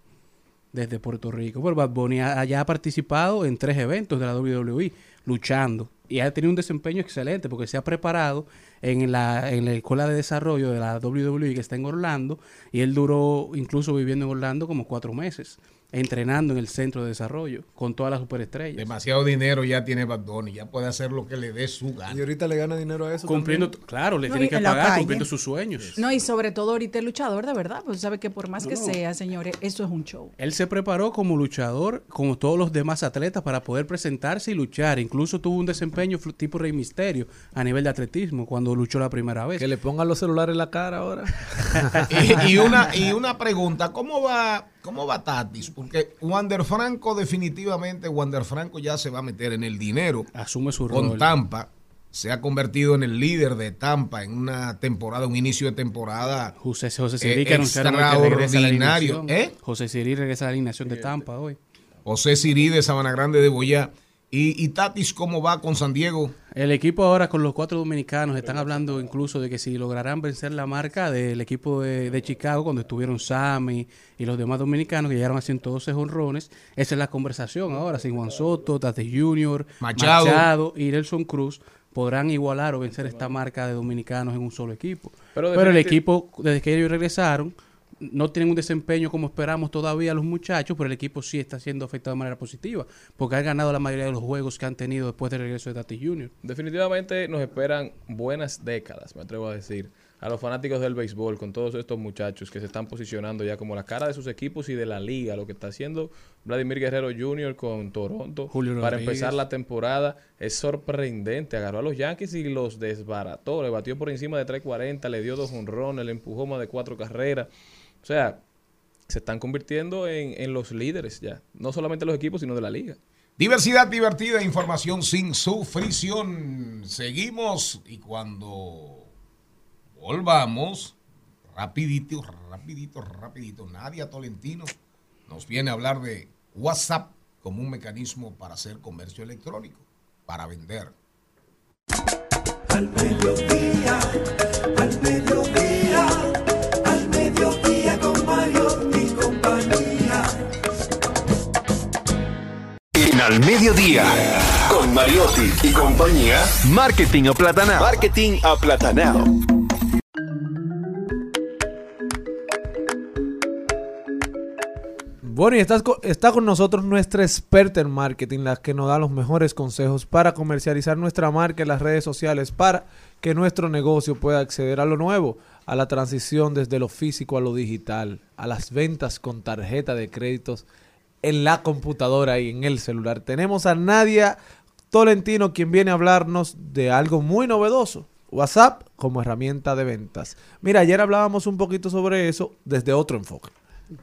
desde Puerto Rico. Pero Bad Bunny ya ha participado en tres eventos de la WWE luchando. Y ha tenido un desempeño excelente porque se ha preparado en la, en la escuela de desarrollo de la WWE que está en Orlando y él duró incluso viviendo en Orlando como cuatro meses entrenando en el centro de desarrollo con todas las superestrellas. Demasiado dinero ya tiene Bad Bunny, ya puede hacer lo que le dé su gana. Y ahorita le gana dinero a eso. Cumpliendo, también. claro, le No, y que pagar calle. cumpliendo sus sueños. No, y sobre todo ahorita el luchador, de verdad, pues sabe que por más que No, sea, señores, eso es un show. Él se preparó como luchador, como todos los demás atletas, para poder presentarse y luchar. Incluso tuvo un desempeño tipo Rey Misterio a nivel de atletismo cuando luchó la primera vez. Que le pongan los celulares en la cara ahora. y, y una, y una pregunta, ¿cómo va, cómo va Tatis? Porque Wander Franco definitivamente, Wander Franco ya se va a meter en el dinero. Asume su con rol. Tampa. Se ha convertido en el líder de Tampa en una temporada, un inicio de temporada José, José eh, Siri, que hoy que regresa a la extraordinario. ¿Eh? José Siri regresa a la alineación de Tampa hoy. José Siri de Sabana Grande de Boyá. ¿Y, y Tatis cómo va con San Diego? El equipo ahora con los cuatro dominicanos están hablando incluso de que si lograrán vencer la marca del equipo de, de Chicago cuando estuvieron Sammy y los demás dominicanos que llegaron a 112 honrones, esa es la conversación ahora. Sin Juan Soto, Tate Jr., Machado. Machado, y Nelson Cruz podrán igualar o vencer esta marca de dominicanos en un solo equipo. Pero Pero, el equipo, desde que ellos regresaron, no tienen un desempeño como esperamos todavía los muchachos, pero el equipo sí está siendo afectado de manera positiva, porque han ganado la mayoría de los juegos que han tenido después del regreso de Tati Jr. Definitivamente nos esperan buenas décadas, me atrevo a decir, a los fanáticos del béisbol, con todos estos muchachos que se están posicionando ya como la cara de sus equipos y de la liga, lo que está haciendo Vladimir Guerrero Jr. con Toronto Julio para Rodríguez. empezar la temporada. Es sorprendente, agarró a los Yankees y los desbarató, le batió por encima de 3.40, le dio dos honrones, le empujó más de cuatro carreras. O sea, se están convirtiendo en, en los líderes ya, no solamente los equipos, sino de la liga. Diversidad divertida, información sin sufrición. Seguimos y cuando volvamos, rapidito, rapidito, rapidito, Nadia Tolentino nos viene a hablar de WhatsApp como un mecanismo para hacer comercio electrónico, para vender. Al mediodía, al mediodía, Al Mediodía, con Mariotti y compañía, Marketing Aplatanado. Marketing Aplatanado. Bueno, y estás co- está con nosotros nuestra experta en marketing, la que nos da los mejores consejos para comercializar nuestra marca en las redes sociales, para que nuestro negocio pueda acceder a lo nuevo, a la transición desde lo físico a lo digital, a las ventas con tarjeta de créditos en la computadora y en el celular. Tenemos a Nadia Tolentino, quien viene a hablarnos de algo muy novedoso. WhatsApp como herramienta de ventas. Mira, ayer hablábamos un poquito sobre eso desde otro enfoque.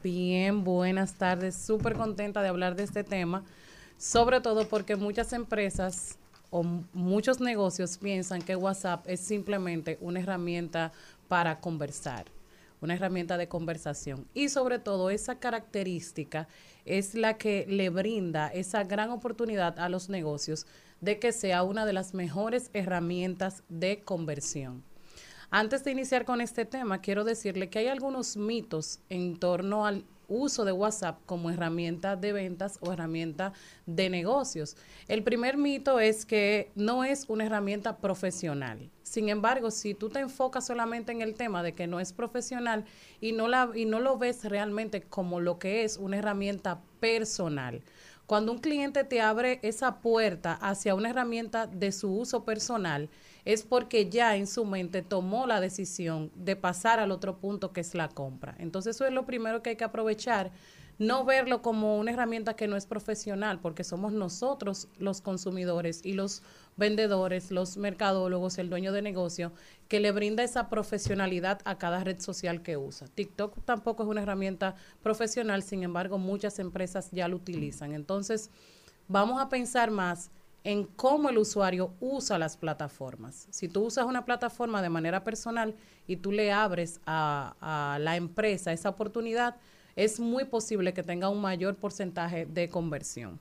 Bien, buenas tardes. Súper contenta de hablar de este tema, sobre todo porque muchas empresas o muchos negocios piensan que WhatsApp es simplemente una herramienta para conversar, una herramienta de conversación. Y sobre todo esa característica es la que le brinda esa gran oportunidad a los negocios de que sea una de las mejores herramientas de conversión. Antes de iniciar con este tema, quiero decirle que hay algunos mitos en torno al uso de WhatsApp como herramienta de ventas o herramienta de negocios. El primer mito es que no es una herramienta profesional. Sin embargo, si tú te enfocas solamente en el tema de que no es profesional y no, la, y no lo ves realmente como lo que es una herramienta personal, cuando un cliente te abre esa puerta hacia una herramienta de su uso personal, es porque ya en su mente tomó la decisión de pasar al otro punto que es la compra. Entonces eso es lo primero que hay que aprovechar, no verlo como una herramienta que no es profesional, porque somos nosotros los consumidores y los vendedores, los mercadólogos, el dueño de negocio, que le brinda esa profesionalidad a cada red social que usa. TikTok tampoco es una herramienta profesional, sin embargo, muchas empresas ya lo utilizan. Entonces, vamos a pensar más en cómo el usuario usa las plataformas. Si tú usas una plataforma de manera personal y tú le abres a, a la empresa esa oportunidad, es muy posible que tenga un mayor porcentaje de conversión.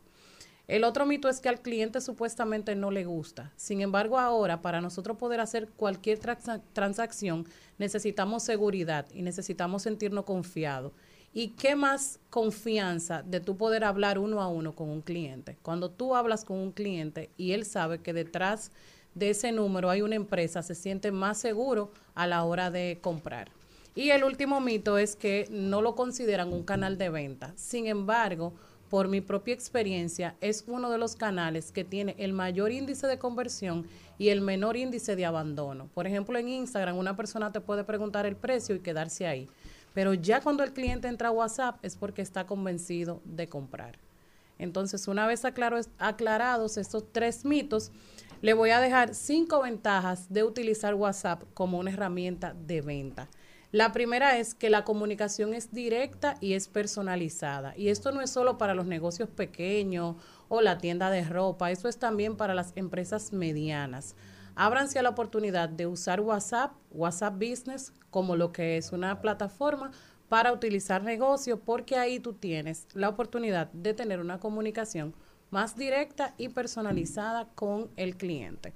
El otro mito es que al cliente supuestamente no le gusta. Sin embargo, ahora para nosotros poder hacer cualquier transa- transacción necesitamos seguridad y necesitamos sentirnos confiados. ¿Y qué más confianza de tú poder hablar uno a uno con un cliente? Cuando tú hablas con un cliente y él sabe que detrás de ese número hay una empresa, se siente más seguro a la hora de comprar. Y el último mito es que no lo consideran un canal de venta. Sin embargo, por mi propia experiencia, es uno de los canales que tiene el mayor índice de conversión y el menor índice de abandono. Por ejemplo, en Instagram una persona te puede preguntar el precio y quedarse ahí. Pero ya cuando el cliente entra a WhatsApp es porque está convencido de comprar. Entonces, una vez aclarados estos tres mitos, le voy a dejar cinco ventajas de utilizar WhatsApp como una herramienta de venta. La primera es que la comunicación es directa y es personalizada. Y esto no es solo para los negocios pequeños o la tienda de ropa, eso es también para las empresas medianas. Ábranse la oportunidad de usar WhatsApp, WhatsApp Business, como lo que es una plataforma para utilizar negocio, porque ahí tú tienes la oportunidad de tener una comunicación más directa y personalizada con el cliente.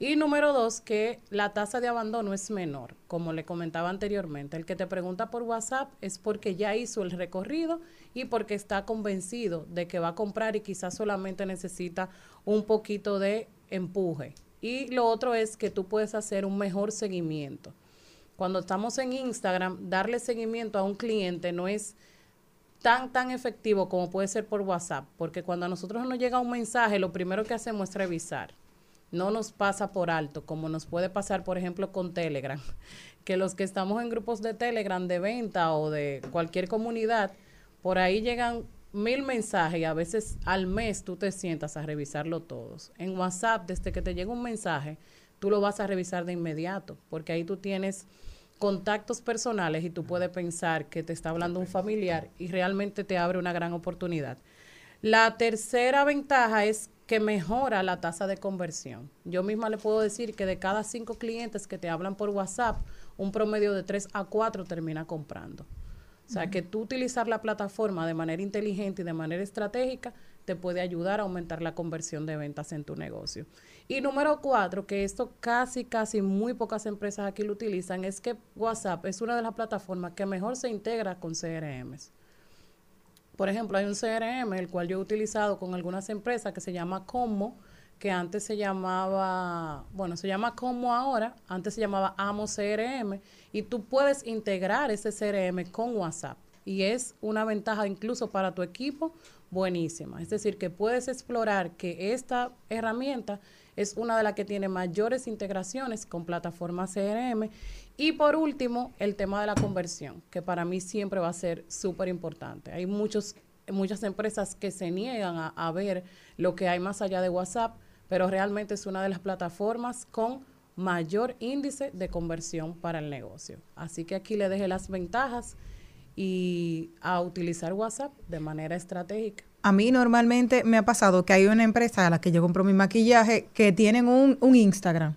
Y número dos, que la tasa de abandono es menor, como le comentaba anteriormente. El que te pregunta por WhatsApp es porque ya hizo el recorrido y porque está convencido de que va a comprar y quizás solamente necesita un poquito de empuje. Y lo otro es que tú puedes hacer un mejor seguimiento. Cuando estamos en Instagram, darle seguimiento a un cliente no es tan, tan efectivo como puede ser por WhatsApp, porque cuando a nosotros nos llega un mensaje, lo primero que hacemos es revisar. No nos pasa por alto, como nos puede pasar, por ejemplo, con Telegram, que los que estamos en grupos de Telegram de venta o de cualquier comunidad, por ahí llegan mil mensajes y a veces al mes tú te sientas a revisarlo todos. En WhatsApp, desde que te llega un mensaje, tú lo vas a revisar de inmediato, porque ahí tú tienes contactos personales y tú puedes pensar que te está hablando un familiar y realmente te abre una gran oportunidad. La tercera ventaja es que mejora la tasa de conversión. Yo misma le puedo decir que de cada cinco clientes que te hablan por WhatsApp, un promedio de tres a cuatro termina comprando. O sea, que tú utilizar la plataforma de manera inteligente y de manera estratégica te puede ayudar a aumentar la conversión de ventas en tu negocio. Y número cuatro, que esto casi, casi muy pocas empresas aquí lo utilizan, es que WhatsApp es una de las plataformas que mejor se integra con CRMs. Por ejemplo, hay un CRM, el cual yo he utilizado con algunas empresas que se llama Como, que antes se llamaba, bueno, se llama Como ahora, antes se llamaba Amo CRM, y tú puedes integrar ese CRM con WhatsApp. Y es una ventaja incluso para tu equipo buenísima. Es decir, que puedes explorar que esta herramienta es una de las que tiene mayores integraciones con plataformas CRM. Y por último, el tema de la conversión, que para mí siempre va a ser súper importante. Hay muchos, muchas empresas que se niegan a, a ver lo que hay más allá de WhatsApp, pero realmente es una de las plataformas con mayor índice de conversión para el negocio. Así que aquí le dejé las ventajas y a utilizar WhatsApp de manera estratégica. A mí normalmente me ha pasado que hay una empresa a la que yo compro mi maquillaje que tienen un, un Instagram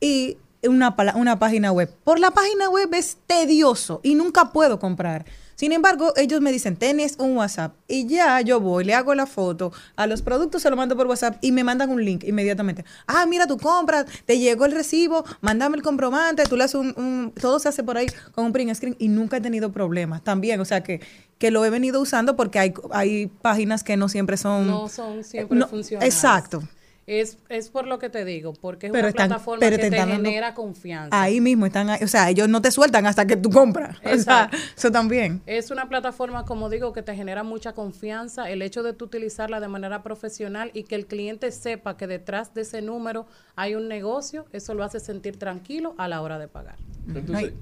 y una, una página web. Por la página web es tedioso y nunca puedo comprar. Sin embargo, ellos me dicen, tenés un WhatsApp. Y ya yo voy, le hago la foto, a los productos se lo mando por WhatsApp y me mandan un link inmediatamente. Ah, mira, tú compras, te llegó el recibo, mándame el comprobante, tú le haces un, un- Todo se hace por ahí con un print screen y nunca he tenido problemas también. O sea que, que lo he venido usando porque hay, hay páginas que no siempre son... No son siempre no, funcionales. Exacto. Es, es por lo que te digo, porque es Pero una están- plataforma pero que te genera confianza. Ahí mismo están, o sea, ellos no te sueltan hasta que tú compras. O sea, Exacto. eso también. Es una plataforma, como digo, que te genera mucha confianza. El hecho de tú utilizarla de manera profesional y que el cliente sepa que detrás de ese número hay un negocio, eso lo hace sentir tranquilo a la hora de pagar. Entonces,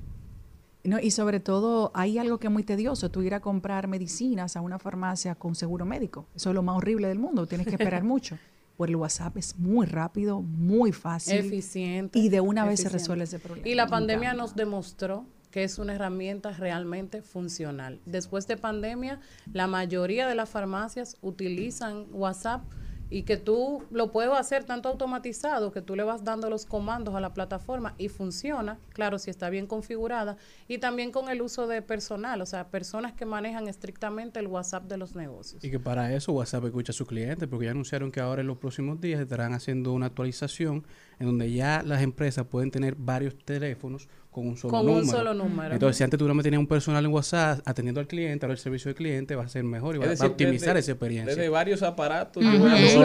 No, y sobre todo, hay algo que es muy tedioso, tú ir a comprar medicinas a una farmacia con seguro médico. Eso es lo más horrible del mundo, tienes que esperar mucho. Por el WhatsApp es muy rápido, muy fácil. Eficiente. Y de una vez se resuelve ese problema. Y la pandemia nos demostró que es una herramienta realmente funcional. Después de pandemia, la mayoría de las farmacias utilizan WhatsApp y que tú lo puedes hacer tanto automatizado que tú le vas dando los comandos a la plataforma y funciona, claro, si está bien configurada, y también con el uso de personal, o sea, personas que manejan estrictamente el WhatsApp de los negocios. Y que para eso WhatsApp escucha a sus clientes, porque ya anunciaron que ahora en los próximos días estarán haciendo una actualización en donde ya las empresas pueden tener varios teléfonos con un solo Con un número. solo número. Entonces, si antes tú no tenías un personal en WhatsApp atendiendo al cliente, ahora el servicio del cliente va a ser mejor y va, a optimizar desde- esa experiencia. Desde varios aparatos. Solo un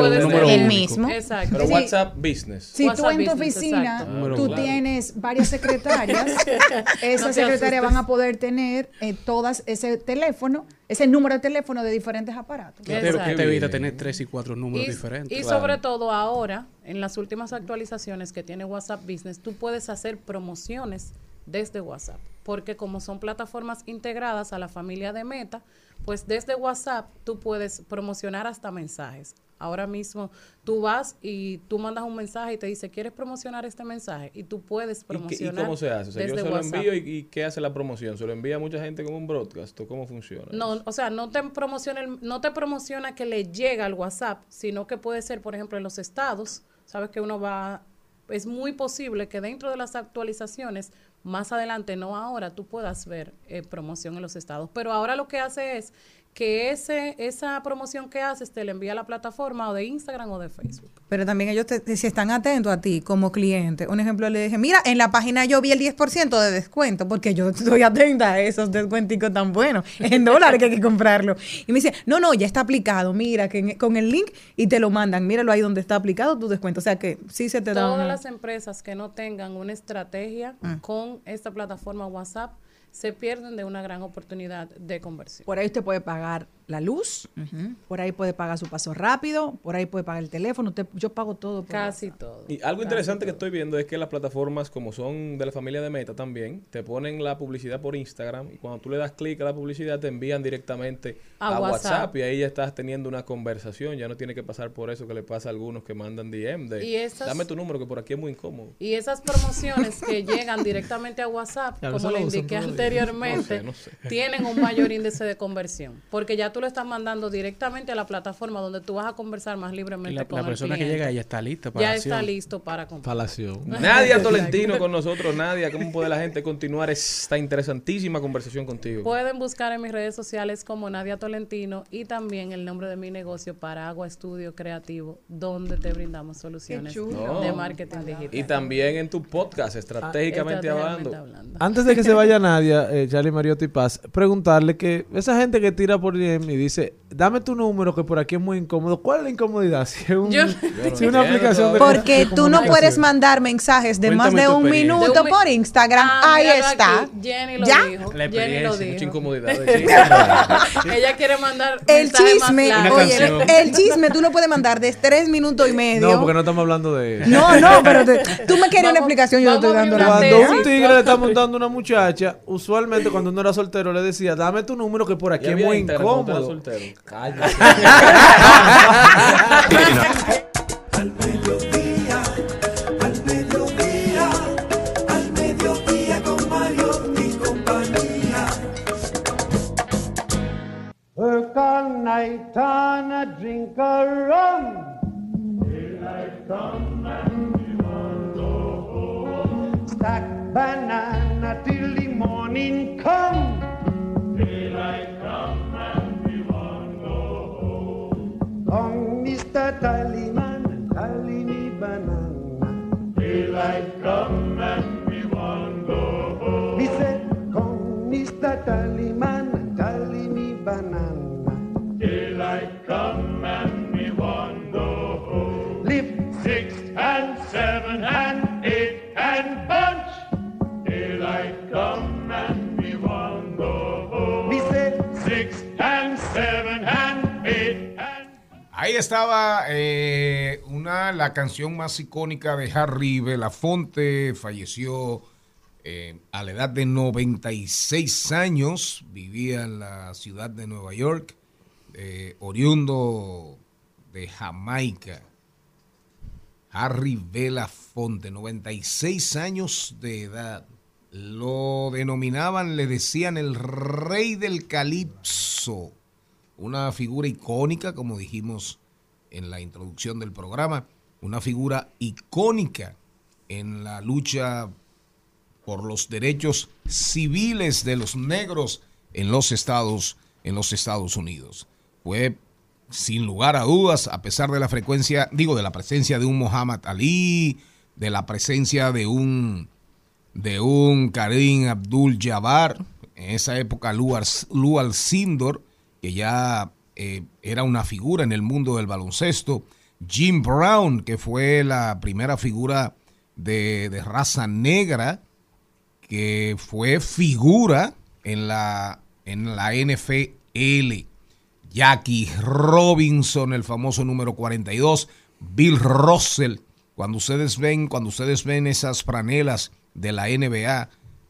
número número único. mismo. Exacto. Pero Sí. WhatsApp Business. Si tú WhatsApp en tu Business, oficina, exacto. Número tú claro. tienes varias secretarias, esas secretarias van a poder tener eh, todas ese teléfono, ese número de teléfono de diferentes aparatos. Exacto. que te evita tener tres y cuatro números Y, diferentes. y sobre todo ahora, en las últimas actualizaciones que tiene WhatsApp Business, tú puedes hacer promociones desde WhatsApp, porque como son plataformas integradas a la familia de Meta, pues desde WhatsApp tú puedes promocionar hasta mensajes. Ahora mismo tú vas y tú mandas un mensaje y te dice, ¿quieres promocionar este mensaje? Y tú puedes ¿Y, qué- y promocionar cómo se hace? O sea, yo se lo envío y, y ¿qué hace la promoción? ¿Se lo envía a mucha gente como un broadcast o cómo funciona? No, o sea, no te promociona, el- no te promociona que le llega al WhatsApp, sino que puede ser, por ejemplo, en los estados. Sabes que uno va, es muy posible que dentro de las actualizaciones, más adelante, no ahora, tú puedas ver eh, promoción en los estados. Pero ahora lo que hace es que ese, esa promoción que haces te la envía a la plataforma o de Instagram o de Facebook. Pero también ellos te, te- si están atentos a ti como cliente. Un ejemplo, le dije, mira, en la página yo vi el 10% de descuento porque yo estoy atenta a esos descuenticos tan buenos. En dólares que hay que comprarlo. Y me dice, no, no, ya está aplicado. Mira, que en- con el link y te lo mandan. Míralo ahí donde está aplicado tu descuento. O sea que sí se te da Todas una- las empresas que no tengan una estrategia Mm. con esta plataforma WhatsApp se pierden de una gran oportunidad de conversión. Por ahí usted puede pagar la luz, por ahí puede pagar su paso rápido, por ahí puede pagar el teléfono. Usted, yo pago todo. por Casi WhatsApp. todo. Y algo interesante que estoy viendo es que las plataformas, como son de la familia de Meta también, te ponen la publicidad por Instagram y cuando tú le das clic a la publicidad te envían directamente A a, WhatsApp. WhatsApp. y ahí ya estás teniendo una conversación, ya no tiene que pasar por eso que le pasa a algunos que mandan DM de Y esas- dame tu número que por aquí es muy incómodo. Y esas promociones que llegan directamente a WhatsApp, como le indiqué anteriormente, No sé, no sé. tienen un mayor índice de conversión. Porque ya tú lo estás mandando directamente a la plataforma donde tú vas a conversar más Y libremente la, con la el persona que llega ya está lista para ya está listo para comprar. Falación. Nadia Tolentino con nosotros. Nadia, ¿cómo puede la gente continuar esta interesantísima conversación contigo? Pueden buscar en mis redes sociales como Nadia Tolentino y también el nombre de mi negocio para Agua Estudio Creativo, donde te brindamos soluciones de marketing digital. Y también en tu podcast, estratégicamente Estratégicamente hablando. hablando. Antes de que se vaya Nadia, eh, Charlie Mariotti Paz, preguntarle que esa gente que tira por DM y dice, dame tu número que por aquí es muy incómodo. ¿Cuál es la incomodidad? Si es, un- Yo- si es una aplicación de Porque tú no puedes mandar mensajes de más de un minuto De un mi- por Instagram. Ah, Ahí está. aquí. Jenny lo ¿Ya? dijo. La Jenny lo mucha incomodidad. Ella quiere mandar El más chisme, oye, el chisme tú lo puedes mandar de tres minutos y medio. No, porque no estamos hablando de. No, no, pero te- tú me quieres una explicación, yo te estoy dando la Cuando un tigre le está montando a una muchacha, usualmente cuando uno era soltero le decía, dame tu número que por aquí es muy Instagram cuando tú eras soltero. Al mediodía, al mediodía, al mediodía con Mario y compañía. Work all night and a drink a rum. Daylight come and we want go home. Stack banana till the morning come. Daylight come and we want go home. Come, Mr. Tallyman, tally me banana. Daylight come and we want go home. He said, oh, come, Mr. Tallyman, tally me banana. Daylight come and we want go home. Lift six and seven and eight and bunch. Daylight come and we want go home. We say six and seven and eight and Ahí estaba eh, una, la canción más icónica de Harry Belafonte. Falleció eh, a la edad de 96 años. Vivía en la ciudad de Nueva York, eh, oriundo de Jamaica. Harry Belafonte, 96 años de edad. Lo denominaban, le decían el rey del calipso una figura icónica, como dijimos en la introducción del programa, una figura icónica en la lucha por los derechos civiles de los negros en los Estados, en los Estados Unidos. Fue sin lugar a dudas, a pesar de la frecuencia, digo, de la presencia de un Muhammad Ali, de la presencia de un de un Karim Abdul Jabbar, en esa época Lual Sindor, que ya eh, era una figura en el mundo del baloncesto, Jim Brown, que fue la primera figura de, de raza negra, que fue figura en la, en la NFL. Jackie Robinson, el famoso número 42, Bill Russell. Cuando ustedes ven, cuando ustedes ven esas franelas de la NBA,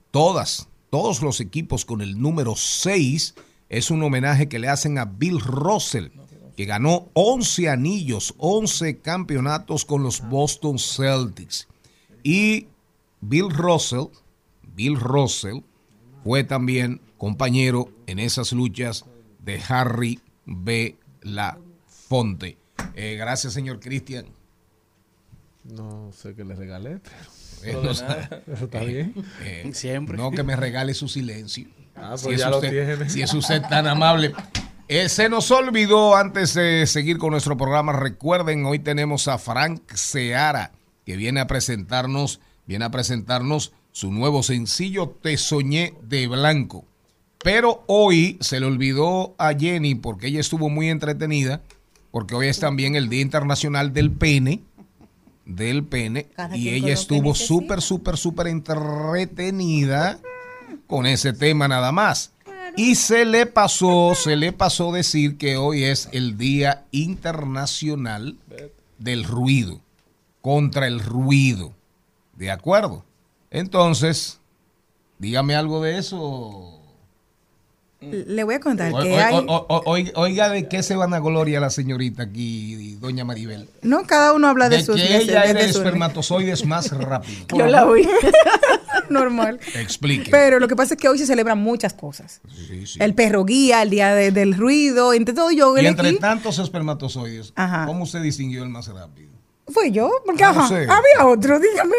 todas, todos los equipos con el número 6 es un homenaje que le hacen a Bill Russell, que ganó 11 anillos, 11 campeonatos con los Boston Celtics. Y Bill Russell, Bill Russell fue también compañero en esas luchas de Harry B. La Fonte. Eh, gracias, señor Cristian. No sé qué le regalé, pero, no, eso está bien. Eh, Siempre. No que me regale su silencio. Ah, pues si, ya es usted, si es usted tan amable. Eh, se nos olvidó antes de seguir con nuestro programa. Recuerden, hoy tenemos a Frank Seara, que viene a presentarnos, viene a presentarnos su nuevo sencillo Te Soñé de Blanco. Pero hoy se le olvidó a Jenny porque ella estuvo muy entretenida, porque hoy es también el Día Internacional del Pene, del pene, y ella estuvo súper, súper, súper entretenida con ese tema nada más. Y se le pasó, se le pasó decir que hoy es el Día Internacional del Ruido, contra el ruido. ¿De acuerdo? Entonces, dígame algo de eso, le voy a contar que hay... oiga, de qué se van a gloria la señorita aquí, doña Maribel. No, cada uno habla de, de sus... que ella era espermatozoides más rápido. Yo la oí. Normal. Explique. Pero lo que pasa es que hoy se celebran muchas cosas. Sí, sí. El perro guía, el día del ruido, entre todo yo... Y entre tantos espermatozoides, ¿cómo usted distinguió el más rápido? Fui yo, porque ajá, había otro, dígame.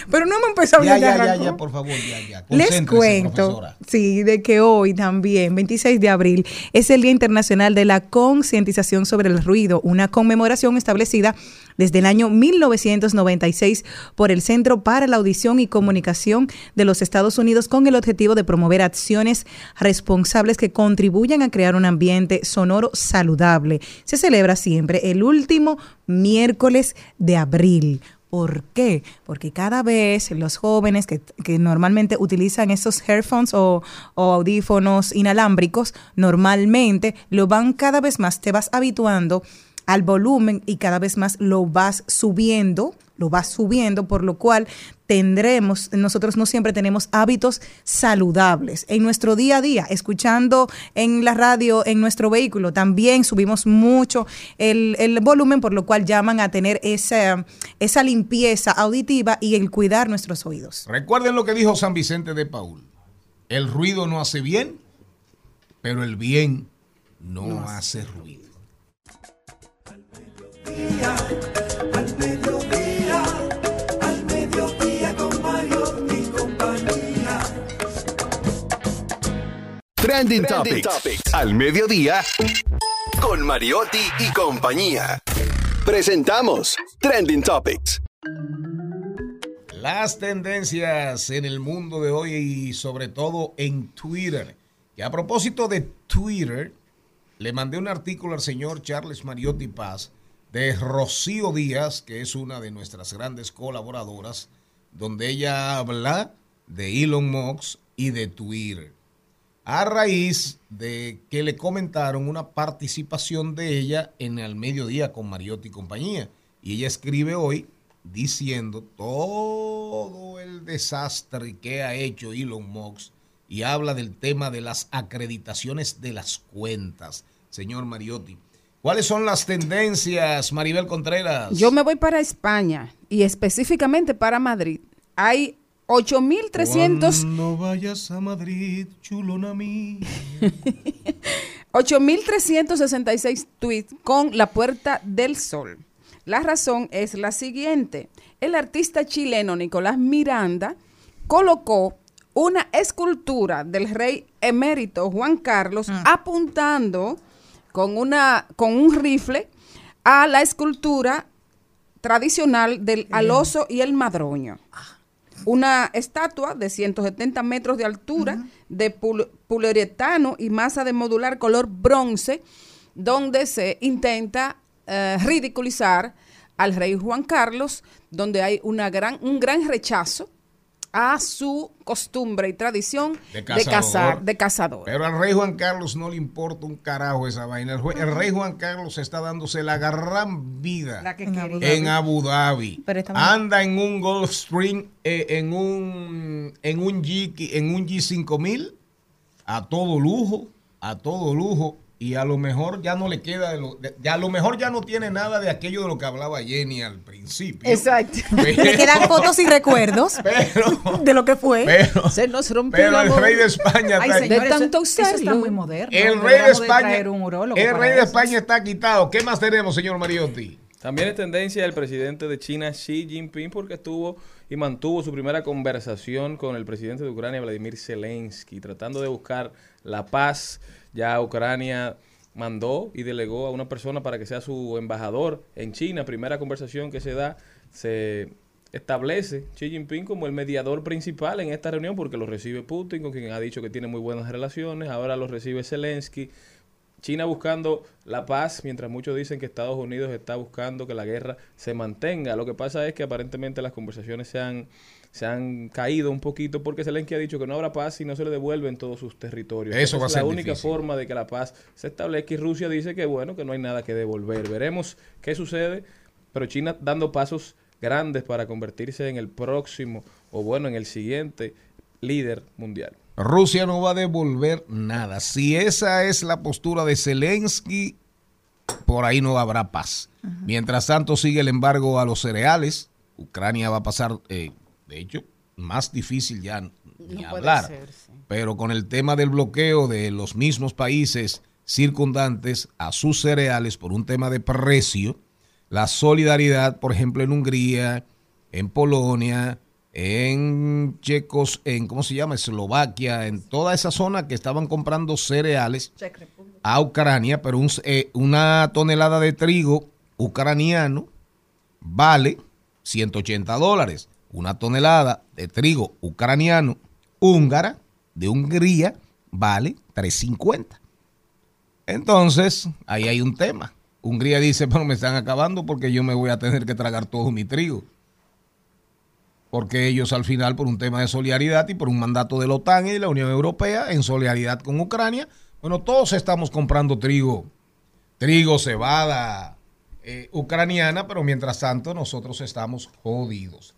Pero no hemos empezado ya. Ya, ya, ya, por favor, ya, ya. Les cuento, sí, de que hoy también, 26 de abril, es el Día Internacional de la Concientización sobre el Ruido, una conmemoración establecida desde el año 1996 por el Centro para la Audición y Comunicación de los Estados Unidos con el objetivo de promover acciones responsables que contribuyan a crear un ambiente sonoro saludable. Se celebra siempre el último miércoles de abril. ¿Por qué? Porque cada vez los jóvenes que, normalmente utilizan esos headphones o, o, audífonos inalámbricos, normalmente lo van cada vez más, te vas habituando al volumen y cada vez más lo vas subiendo, lo vas subiendo, por lo cual tendremos, nosotros no siempre tenemos hábitos saludables. En nuestro día a día, escuchando en la radio, en nuestro vehículo, también subimos mucho el, el volumen, por lo cual llaman a tener esa, esa limpieza auditiva y el cuidar nuestros oídos. Recuerden lo que dijo San Vicente de Paul. El ruido no hace bien, pero el bien no, no hace ruido al mediodía, al mediodía con Mario y compañía. Trending, Topics. Al mediodía con Mariotti y compañía. Presentamos Trending Topics. Las tendencias en el mundo de hoy y sobre todo en Twitter. Y a propósito de Twitter, le mandé un artículo al señor Charles Mariotti Paz de Rocío Díaz, que es una de nuestras grandes colaboradoras, donde ella habla de Elon Musk y de Twitter. A raíz de que le comentaron una participación de ella en el mediodía con Mariotti y compañía. Y ella escribe hoy diciendo todo el desastre que ha hecho Elon Musk y habla del tema de las acreditaciones de las cuentas. Señor Mariotti, ¿Cuáles son las tendencias, Maribel Contreras? Yo me voy para España y específicamente para Madrid. Hay 8.300... No vayas a Madrid, chulona mía. 8.366 tweets con la Puerta del Sol. La razón es la siguiente. El artista chileno Nicolás Miranda colocó una escultura del rey emérito Juan Carlos apuntando con, una, con un rifle a la escultura tradicional del al oso y el madroño. Una estatua de 170 metros de altura, de pul- poliuretano y masa de modular color bronce, donde se intenta eh, ridiculizar al rey Juan Carlos, donde hay una gran, un gran rechazo a su costumbre y tradición De de, cazador. cazar, de cazador. Pero al rey Juan Carlos no le importa un carajo esa vaina. El, rey Juan Carlos está dándose la gran vida La que En. Abu Dhabi. en Abu Dhabi. Pero está- Anda en un Gulfstream, eh, en un en un G, en un G5000 a todo lujo, a todo lujo y a lo mejor ya no le queda de lo, de- ya a lo mejor ya no tiene nada de aquello de lo que hablaba Jenny al principio. Exacto. Pero- Le quedan fotos y recuerdos pero de lo que fue. pero, Se nos rompió pero el rey de España Ay, está- señor, De eso- tanto eso, está muy moderno. El rey de España. un el rey de eso. España está quitado. ¿Qué más tenemos, señor Mariotti? También es tendencia el presidente de China, Xi Jinping, porque estuvo y mantuvo su primera conversación con el presidente de Ucrania, Vladimir Zelensky, tratando de buscar la paz. Ya Ucrania mandó y delegó a una persona para que sea su embajador en China. Primera conversación que se da, se establece Xi Jinping como el mediador principal en esta reunión porque lo recibe Putin, con quien ha dicho que tiene muy buenas relaciones. Ahora lo recibe Zelensky. China buscando la paz, mientras muchos dicen que Estados Unidos está buscando que la guerra se mantenga. Lo que pasa es que aparentemente las conversaciones se han, se han caído un poquito porque Zelensky ha dicho que no habrá paz si no se le devuelven todos sus territorios. Eso Esa va a es ser la única difícil. forma de que la paz se establezca y Rusia dice que bueno, que no hay nada que devolver. Veremos qué sucede, pero China dando pasos grandes para convertirse en el próximo o bueno, en el siguiente líder mundial. Rusia no va a devolver nada. Si esa es la postura de Zelensky, por ahí no habrá paz. Mientras tanto sigue el embargo a los cereales. Ucrania va a pasar, eh, de hecho, más difícil ya ni puede hablar. ser, sí. Pero con el tema del bloqueo de los mismos países circundantes a sus cereales por un tema de precio, la solidaridad, por ejemplo, en Hungría, en Polonia, en Checos, en ¿cómo se llama? Eslovaquia, en toda esa zona que estaban comprando cereales a Ucrania, pero un- eh, una tonelada de trigo ucraniano vale 180 dólares. Una tonelada de trigo ucraniano húngara de Hungría vale 350. Entonces, ahí hay un tema. Hungría dice, pero me están acabando porque yo me voy a tener que tragar todo mi trigo. Porque ellos al final, por un tema de solidaridad y por un mandato de la OTAN y de la Unión Europea, en solidaridad con Ucrania, bueno, todos estamos comprando trigo, trigo, cebada eh, ucraniana, pero mientras tanto nosotros estamos jodidos.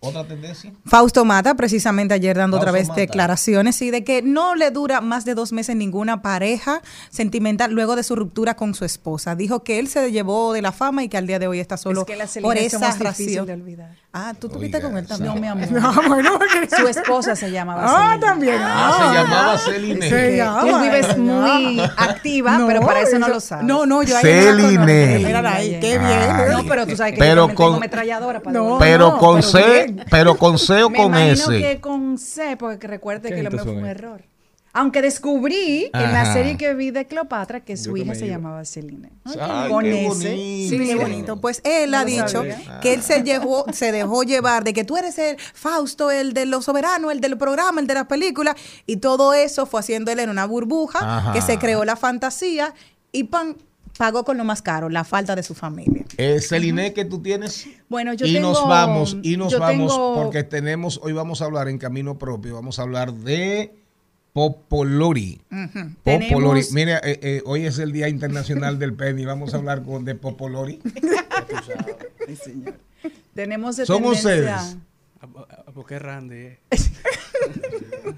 ¿Otra tendencia? Fausto Mata, precisamente ayer dando otra vez Mata. declaraciones y de que no le dura más de dos meses ninguna pareja sentimental luego de su ruptura con su esposa. Dijo que él se llevó de la fama y que al día de hoy está solo Es que la por es esa razón. de olvidar. Ah, tú tuviste con él también. No, mi amor. No, bueno, porque- Su esposa se llamaba Ah, también. Ah, se llamaba Celine. Se Tú llama, vives se muy llama. activa, No, pero para eso no lo sabes. No, no, yo a ella no la Celine. Mírala ahí, qué bien. Ay. No, pero tú sabes que Pero yo también tengo con- ametralladora para No. Pero con C, bien. pero con C o Me con imagino S. que con C, porque recuerde ¿Qué que lo mío fue un error. Aunque descubrí en la Ajá. serie que vi de Cleopatra que su Yo que hija me se iba. llamaba Celine. Ay, con qué ese. bonito. Sí, qué bonito. Pues él ha dicho sabía. que él se llevó, se dejó llevar de que tú eres el Fausto, el de los soberanos, el del programa, el de la película, y todo eso fue haciendo él en una burbuja Ajá. que se creó la fantasía y pan, pagó con lo más caro, la falta de su familia. Eh, Celine, que tú tienes. Bueno, yo y tengo- nos vamos, y nos vamos, tengo- porque tenemos, hoy vamos a hablar en camino propio, vamos a hablar de Popolori. Popolori. Tenemos- Mire, eh, eh, hoy es el Día Internacional del Penny, vamos a hablar con de Popolori. Ay, señor. Tenemos de Son tendencia- ustedes. Ah, ah, Porque Randy.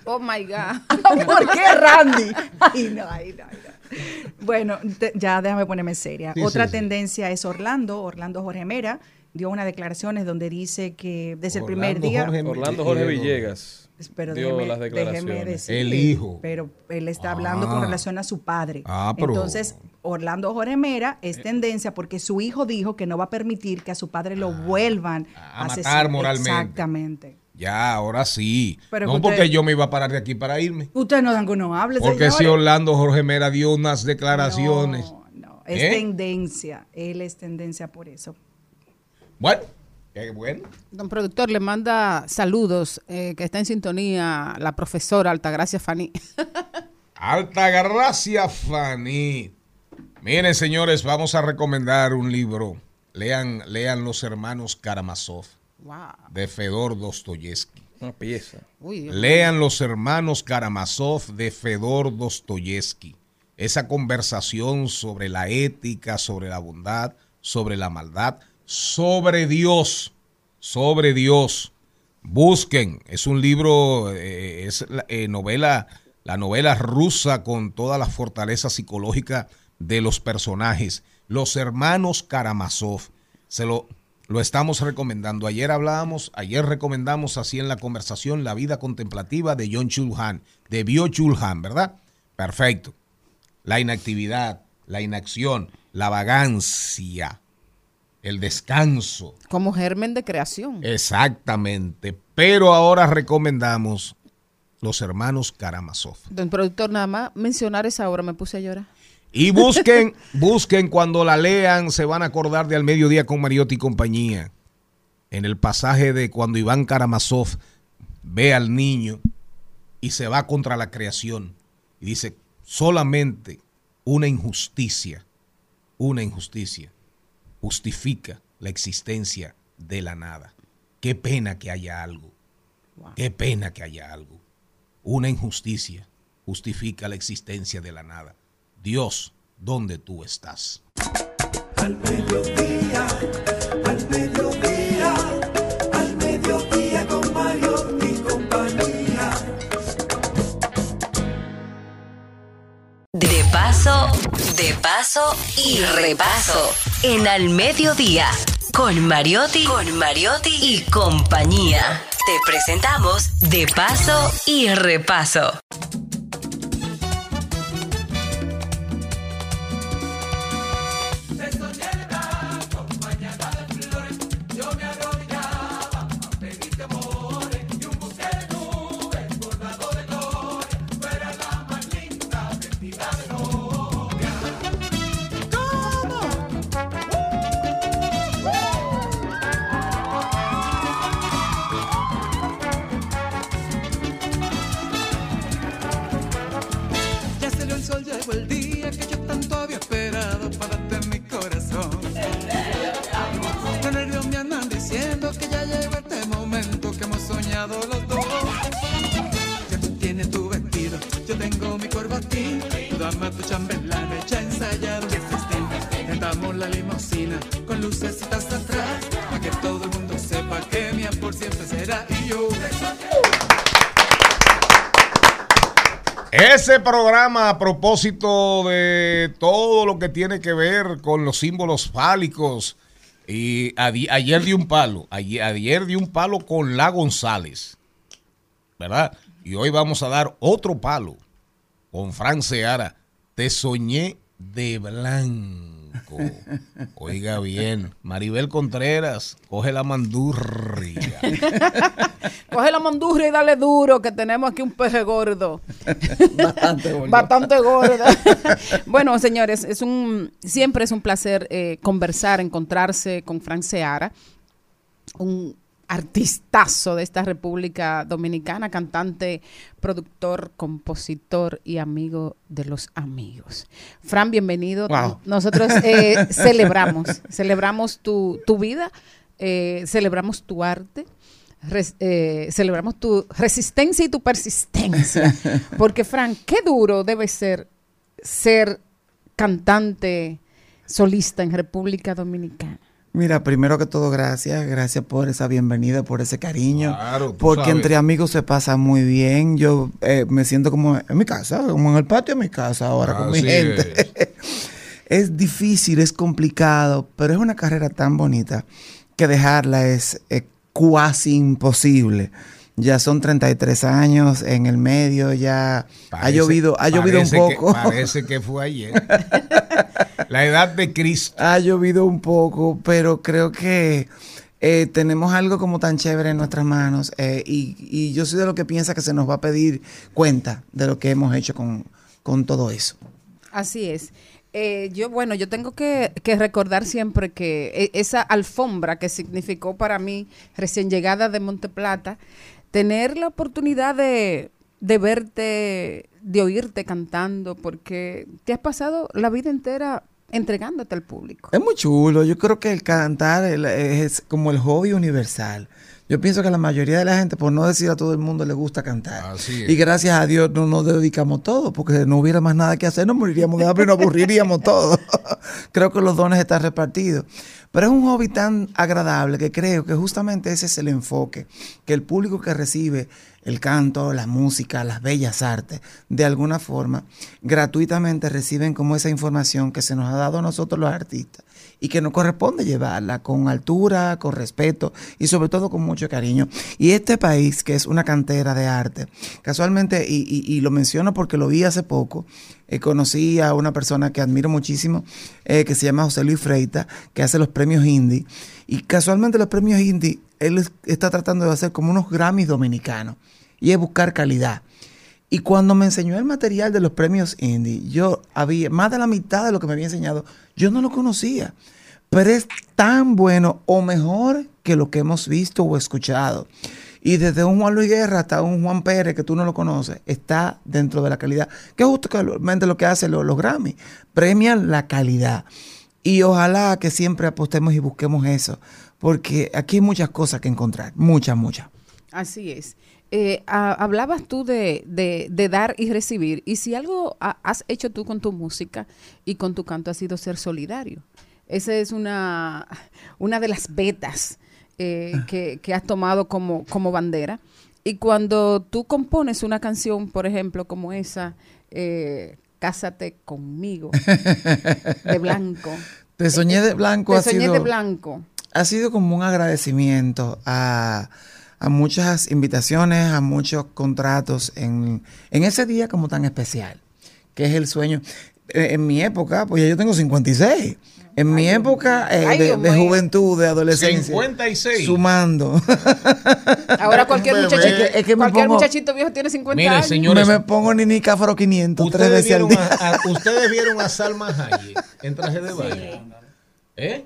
Oh my God. ¿Por qué Randy? Ay, no, ay, no, ay, no. Bueno, te- ya déjame ponerme seria. Sí, Otra sí, sí. tendencia es Orlando, Orlando Jorge Mera, dio unas declaraciones donde dice que desde el primer día... Jorge Orlando Jorge Villegas Pero dio déjeme- las déjeme declaraciones. El hijo. Pero él está hablando con Ah. relación a su padre. Ah, pero- Entonces, Orlando Jorge Mera es tendencia porque su hijo dijo que no va a permitir que a su padre lo vuelvan a asesinar. matar moralmente. Exactamente. Ya, ahora sí. Pero no que porque yo me iba a parar de aquí para irme. Usted no dan que no hable, Porque si. Orlando Jorge Mera dio unas declaraciones. Es ¿Eh? tendencia. Él es tendencia por eso. Bueno, qué bueno. Don productor le manda saludos, eh, que está en sintonía la profesora Altagracia Fanny. Altagracia Fanny. Miren, señores, vamos a recomendar un libro. Lean, lean Los Hermanos Karamazov wow. de Fedor Dostoyevsky. Una pieza. Uy, Lean Los Hermanos Karamazov de Fedor Dostoyevsky. Esa conversación sobre la ética, sobre la bondad, sobre la maldad, sobre Dios, sobre Dios. Busquen, es un libro, eh, es la eh, novela, la novela rusa con toda la fortaleza psicológica de los personajes. Los hermanos Karamazov, se lo, lo estamos recomendando. Ayer hablábamos, ayer recomendamos así en la conversación la vida contemplativa de John Chulhan, de Bio Chulhan, ¿verdad? Perfecto. La inactividad, la inacción, la vagancia, el descanso. Como germen de creación. Exactamente. Pero ahora recomendamos los hermanos Karamazov. Don productor, nada más mencionar esa obra me puse a llorar. Y busquen, busquen cuando la lean, se van a acordar de Al Mediodía con Mariotti y compañía. En el pasaje de cuando Iván Karamazov ve al niño y se va contra la creación. Y dice, solamente una injusticia, una injusticia justifica la existencia de la nada. Qué pena que haya algo. Qué pena que haya algo. Una injusticia justifica la existencia de la nada. Dios, ¿dónde tú estás? Al mediodía, al mediodía, al mediodía con Mario y compañía. De paso, de paso y repaso. En Al Mediodía, con Mariotti, con Mariotti y compañía. Te presentamos De paso y repaso. Ese programa a propósito de todo lo que tiene que ver con los símbolos fálicos. Y ayer di un palo, ayer, ayer di un palo con La González, ¿verdad? Y hoy vamos a dar otro palo con Fran Seara. Te soñé de blanco. Oiga bien, Maribel Contreras, coge la mandurria. Coge la mondurria y dale duro, que tenemos aquí un peje gordo. Bastante gordo. Bastante gordo. bueno, señores, es un siempre es un placer eh, conversar, encontrarse con Frank Seara, un artistazo de esta República Dominicana, cantante, productor, compositor y amigo de los amigos. Fran, bienvenido. Wow. Nosotros eh, celebramos, celebramos tu, tu vida, eh, celebramos tu arte. res- eh, celebramos tu resistencia y tu persistencia. Porque, Fran, qué duro debe ser ser cantante solista en República Dominicana. Mira, primero que todo, gracias. Gracias por esa bienvenida, por ese cariño. Claro, porque sabes. entre amigos se pasa muy bien. Yo eh, me siento como en mi casa, como en el patio de mi casa ahora con mi gente. Es. difícil, es complicado, pero es una carrera tan bonita que dejarla es eh, cuasi imposible. Ya son 33 años en el medio, ya ha llovido, ha llovido un que- poco. parece que fue ayer. La edad de Cristo. Ha llovido un poco, pero creo que eh, tenemos algo como tan chévere en nuestras manos eh, y, y yo soy de lo que piensa que se nos va a pedir cuenta de lo que hemos hecho con, con todo eso. Así es. Eh, yo, bueno, yo tengo que, que recordar siempre que e- esa alfombra que significó para mí, recién llegada de Monteplata, tener la oportunidad de, de verte, de oírte cantando, porque te has pasado la vida entera entregándote al público. Es muy chulo. Yo creo que el cantar es como el hobby universal. Yo pienso que la mayoría de la gente, por no decir a todo el mundo, le gusta cantar. Así es. Y gracias a Dios no nos dedicamos todo, porque no hubiera más nada que hacer, nos moriríamos de hambre y nos aburriríamos todos. creo que los dones están repartidos. Pero es un hobby tan agradable que creo que justamente ese es el enfoque, que el público que recibe el canto, la música, las bellas artes, de alguna forma, gratuitamente reciben como esa información que se nos ha dado a nosotros los artistas y que nos corresponde llevarla con altura, con respeto y sobre todo con mucho cariño. Y este país, que es una cantera de arte, casualmente, y, y- lo menciono porque lo vi hace poco, eh, conocí a una persona que admiro muchísimo, eh, que se llama José Luis Freita, que hace los premios Indie. Y casualmente los premios Indie, él es- está tratando de hacer como unos Grammys dominicanos. Y es buscar calidad. Y cuando me enseñó el material de los premios Indie, yo había, más de la mitad de lo que me había enseñado, yo no lo conocía. Pero es tan bueno o mejor que lo que hemos visto o escuchado. Y desde un Juan Luis Guerra hasta un Juan Pérez, que tú no lo conoces, está dentro de la calidad. Que es justamente lo que hacen los, los Grammy. Premian la calidad. Y ojalá que siempre apostemos y busquemos eso. Porque aquí hay muchas cosas que encontrar. Muchas, muchas. Así es. Eh, ha- hablabas tú de, de- de dar y recibir, y si algo ha- has hecho tú con tu música y con tu canto ha sido ser solidario. Esa es una, una de las vetas eh, que, que has tomado como, como bandera. Y cuando tú compones una canción, por ejemplo, como esa, eh, Cásate conmigo, de blanco. Te soñé de blanco. Te ha soñé sido- de blanco. ha sido como un agradecimiento a, a muchas invitaciones, a muchos contratos en, en ese día como tan especial, que es el sueño. Eh, En mi época, pues ya yo tengo 56. En mi época eh, Ay, de, Dios de juventud, de adolescencia. 56. Sumando. Ahora cualquier, muchachito, Es que- es que cualquier pongo- muchachito viejo tiene 50 Mire, años. señores, me, me pongo ni ni Cáfaro 500 tres Ustedes veces al vieron, día. a, a- ustedes vieron a Salma Hayek en traje de baño. ¿Eh?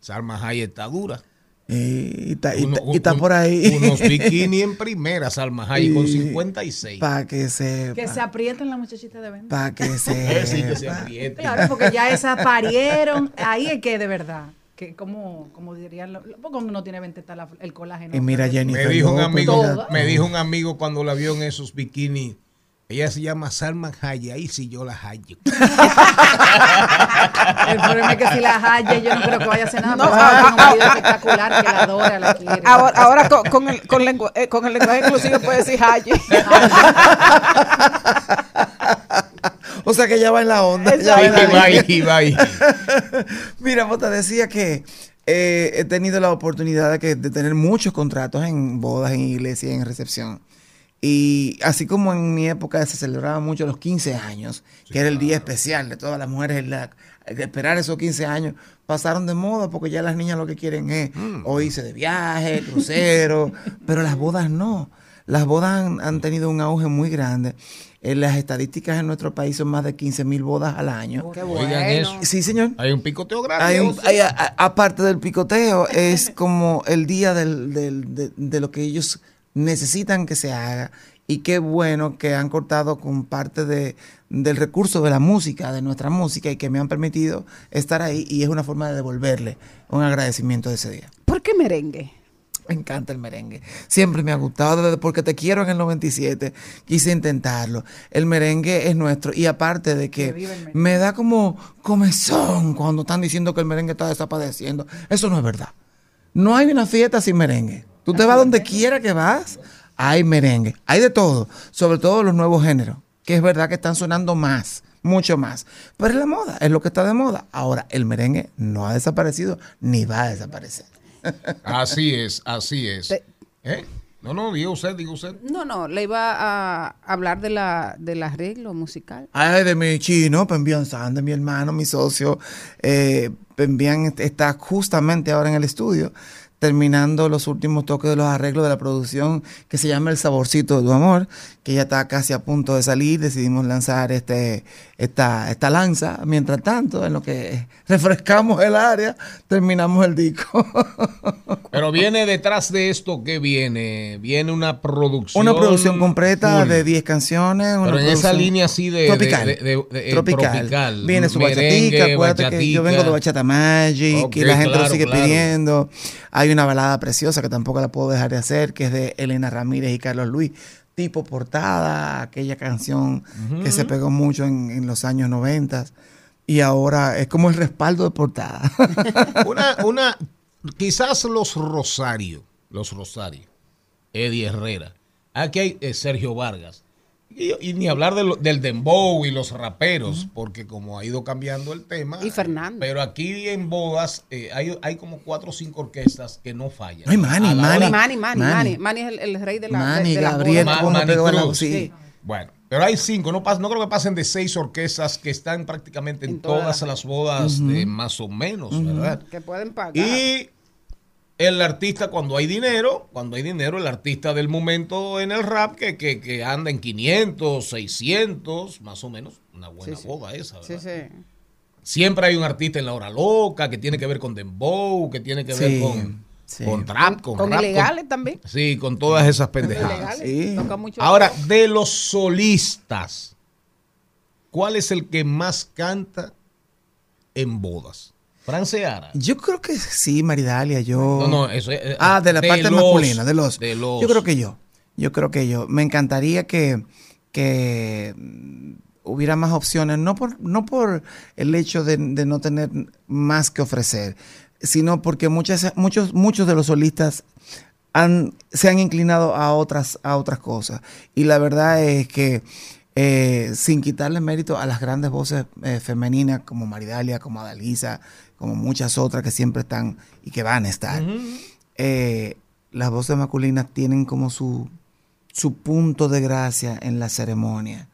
Salma Hayek está dura. Y está, y y está un- por ahí. Unos bikini en primera, Salma Hayek con Y- 56. Para que sepa. Que se aprieten la muchachita de venta. Para que sepa. sí, que se apriete. Claro, porque ya esas parieron. Ahí es que de verdad. Que como, como dirían, porque uno no tiene 20 está la- el colágeno. Y mira, Jennifer Me dijo un amigo, me dijo un amigo cuando la vio en esos bikinis. Ella se llama Salma Hayek, ahí sí yo la hallo. El problema es que si la haya, yo no creo que vaya a hacer nada. No, No, ah, es espectacular que la adora, la quiere. Ahora, ahora con, con el, con, lengua- eh, con el lenguaje inclusivo puede decir Haye. O sea que ya va en la onda. Ya va en la va ahí, va ahí. Mira, vos te decía que eh, he tenido la oportunidad de, que- de tener muchos contratos en bodas, en iglesias, en recepción. Y así como en mi época se celebraba mucho los 15 años, que era el día especial de todas las mujeres, la- esperar esos 15 años, pasaron de moda porque ya las niñas lo que quieren es o irse de viaje, crucero, pero las bodas no. Las bodas han, han tenido un auge muy grande. En las estadísticas en nuestro país son más de 15 mil bodas al año. Oigan eso. Sí, señor. Hay un picoteo grande. Hay un- hay a- a- aparte del picoteo, es como el día del- del- de, de lo que ellos necesitan que se haga. Y qué bueno que han cortado con parte de, del recurso de la música, de nuestra música, y que me han permitido estar ahí. Y es una forma de devolverle un agradecimiento de ese día. ¿Por qué merengue? Me encanta el merengue. Siempre me ha gustado, desde porque te quiero en el 97. Quise intentarlo. El merengue es nuestro. Y aparte de que me da como comezón cuando están diciendo que el merengue está desapareciendo. Eso no es verdad. No hay una fiesta sin merengue. Tú te vas donde quiera que vas, hay merengue. Hay de todo. Sobre todo los nuevos géneros. Que es verdad que están sonando más. Mucho más. Pero es la moda. Es lo que está de moda. Ahora, el merengue no ha desaparecido ni va a desaparecer. Así es, así es. Te- ¿Eh? No, no, diga usted, diga usted. No, no, le iba a hablar de la, del arreglo musical. Ay, de mi chino, Pembian San, de mi hermano, mi socio. Eh, Pembian está justamente ahora en el estudio, terminando los últimos toques de los arreglos de la producción que se llama El Saborcito de tu Amor, que ya está casi a punto de salir. Decidimos lanzar este, esta, esta lanza. Mientras tanto, en lo que refrescamos el área, terminamos el disco. Pero viene detrás de esto, ¿qué viene? Viene una producción. Una producción completa full. de 10 canciones. una Pero en esa línea así de- Tropical. de- de- de- eh, tropical. tropical. Viene su Merengue, bachatica. Acuérdate que yo bachatica. vengo de Bachata Magic Ok, y la gente lo sigue claro. pidiendo. Hay una balada preciosa que tampoco la puedo dejar de hacer, que es de Elena Ramírez y Carlos Luis. Tipo portada, aquella canción que se pegó mucho en, en los años 90 y ahora es como el respaldo de portada. Una, una, quizás los Rosario, los Rosario, Eddie Herrera. Aquí hay eh, Sergio Vargas. Y, y ni hablar de lo- del dembow y los raperos, porque como ha ido cambiando el tema. Y Fernando. Pero aquí en bodas eh, hay, hay como cuatro o cinco orquestas que no fallan. Ay, Manny, la Manny. Manny, Manny, Manny. Manny es el, el rey de la Manny, de, de Gabriel, ¿cómo Manny la- Cruz. sí. Bueno, pero hay cinco, no, pas- no creo que pasen de seis orquestas que están prácticamente en, En todas todas las- las bodas Ujú. de más o menos, Ujú. ¿verdad? Que pueden pagar. Y el artista, cuando hay dinero, cuando hay dinero, el artista del momento en el rap que, que, que anda en 500, 600, más o menos, una buena Sí, sí. boda esa, ¿verdad? Sí, sí. Siempre hay un artista en la hora loca que tiene que ver con dembow, que tiene que ver con, sí. con trap, con, Con rap, ilegales también. Sí, con todas esas Con pendejadas. ilegales. Sí. Toca mucho. Ahora, de los solistas, ¿cuál es el que más canta en bodas? Franceara. Yo creo que sí, Maridalia, yo... No, no, eso es. eh, Ah, de la parte los- masculina, de los... de los- Yo creo que yo. Yo creo que yo. Me encantaría que, que hubiera más opciones, no por, no por el hecho de, de no tener más que ofrecer, sino porque muchas, muchos, muchos de los solistas han, se han inclinado a otras, a otras cosas. Y la verdad es que eh, sin quitarle mérito a las grandes voces eh, femeninas como Maridalia, como Adalisa, como muchas otras que siempre están y que van a estar, eh, las voces masculinas tienen como su, su punto de gracia en la ceremonia.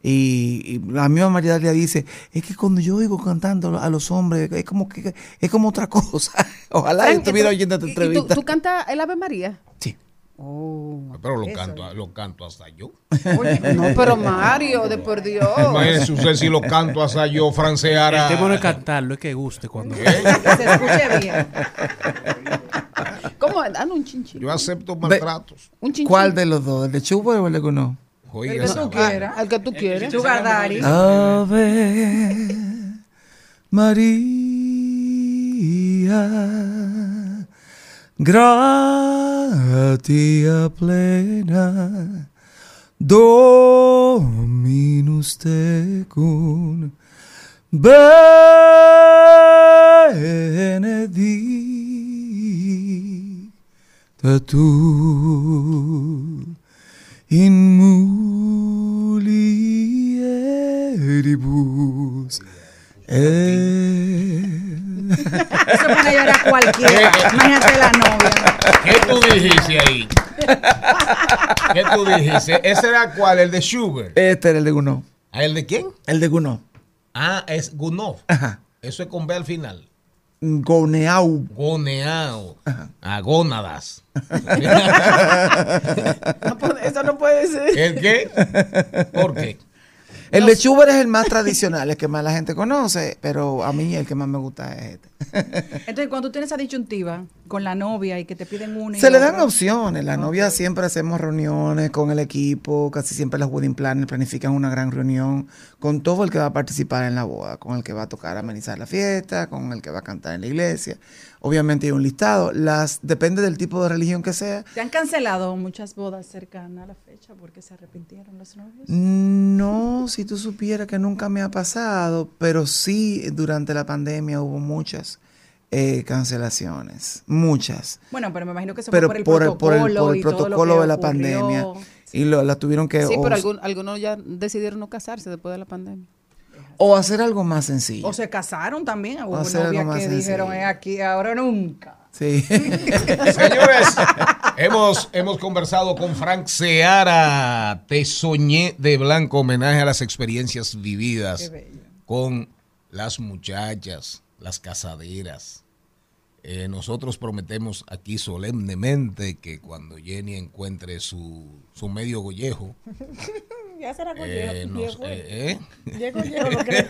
Y, y la misma Maridalia dice, es que cuando yo oigo cantando a los hombres, es como que es como otra cosa. Ojalá estuviera ¿tú- oyendo esta y- y tú- entrevista. ¿Tú, cantas el Ave María? Oh. Pero lo canto, lo canto hasta yo. Oye, no, pero Mario, de por Dios. Imagínese usted si lo canto hasta yo, Franceara. El es cantarlo, es que guste cuando. Que se escuche bien. ¿Cómo? Dan un chinchín. Yo acepto maltratos. Un. ¿Cuál de los dos? ¿El de Chubo o el de Cuno? Oiga, El que tú quieras. El que tú quieres. Sugar Daddy. Ave María, gratia plena Dominus tecum benedicta tu in mulieribus et Eso pone a llorar cualquiera. Imagínate la novia. ¿Qué tú dijiste ahí? ¿Qué tú dijiste? ¿Ese era cuál? ¿El de Sugar? Este era el de Guno. ¿Ah, ¿El de quién? El de Guno. Ah, es Gunov. Ajá. Eso es con B al final. Goneau. Goneao. A gónadas. No puede- eso no puede ser. ¿El qué? ¿Por qué? El de Schubert es el más tradicional, el que más la gente conoce, pero a mí el que más me gusta es este. Entonces, cuando tú tienes esa disyuntiva con la novia y que te piden una y Se le dan otra, opciones. La novia siempre hacemos reuniones con el equipo, casi siempre las wedding planners planifican una gran reunión con todo el que va a participar en la boda, con el que va a tocar amenizar la fiesta, con el que va a cantar en la iglesia. Obviamente hay un listado. Las depende del tipo de religión que sea. ¿Te han cancelado muchas bodas cercanas a la fecha porque se arrepintieron los novios? No, si tú supieras que nunca me ha pasado, pero sí durante la pandemia hubo muchas eh, cancelaciones, muchas. Bueno, pero me imagino que eso pero fue por el por el, protocolo por el y todo lo protocolo que de la ocurrió. pandemia. Y lo, la tuvieron que Sí, o, pero algún- algunos ya decidieron no casarse después de la pandemia. o hacer algo más sencillo. O se casaron también. Hubo Hacer algo novias más que dijeron. "Eh, aquí, ahora nunca. Sí. Señores, hemos, hemos conversado con Frank Seara. Te soñé de blanco, homenaje a las experiencias vividas con las muchachas, las casaderas. Eh, nosotros prometemos aquí solemnemente que cuando Jenny encuentre su, su medio gollejo, Ya será con eh, hielo, nos- eh, ¿eh? Llega hielo, lo que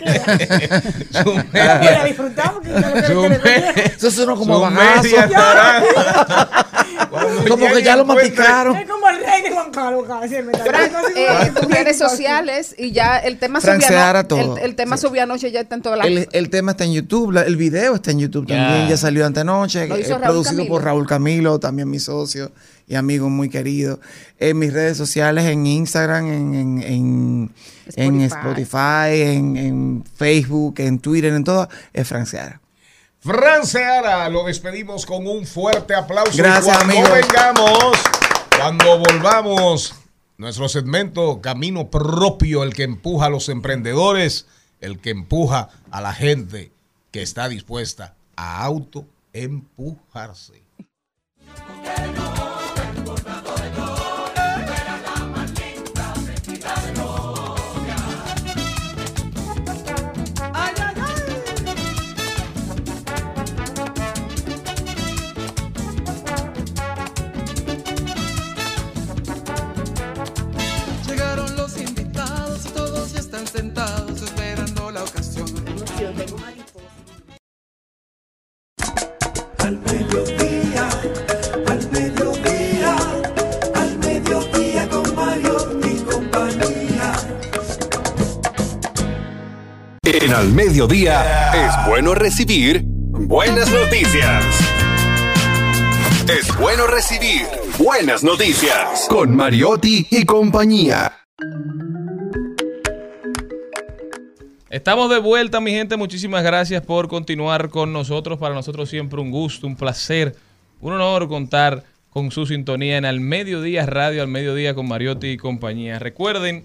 disfrutamos, Eso suena como bagazo. Como que ya lo masticaron. Es como el rey de Juan Carlos, casi redes sociales y ya el tema Frank subió el, el tema subió anoche ya está en todas las El, el tema está en YouTube, la- el video está en YouTube también, ya salió antenoche, Lo hizo eh, Raúl producido Camilo. por Raúl Camilo, también mi socio y amigo muy querido. En mis redes sociales, en Instagram, en, en, en, en Spotify. Spotify, en, en Facebook, en Twitter, en todo, es Frank Seara. Fran Seara, lo despedimos con un fuerte aplauso. Gracias, cuando amigos. vengamos, cuando volvamos, nuestro segmento Camino Propio, el que empuja a los emprendedores, el que empuja a la gente que está dispuesta a autoempujarse. En al mediodía es bueno recibir buenas noticias. Es bueno recibir buenas noticias con Mariotti y compañía. Estamos de vuelta, mi gente. Muchísimas gracias por continuar con nosotros. Para nosotros siempre un gusto, un placer, un honor contar con su sintonía en Al Mediodía Radio, Al Mediodía con Mariotti y compañía. Recuerden,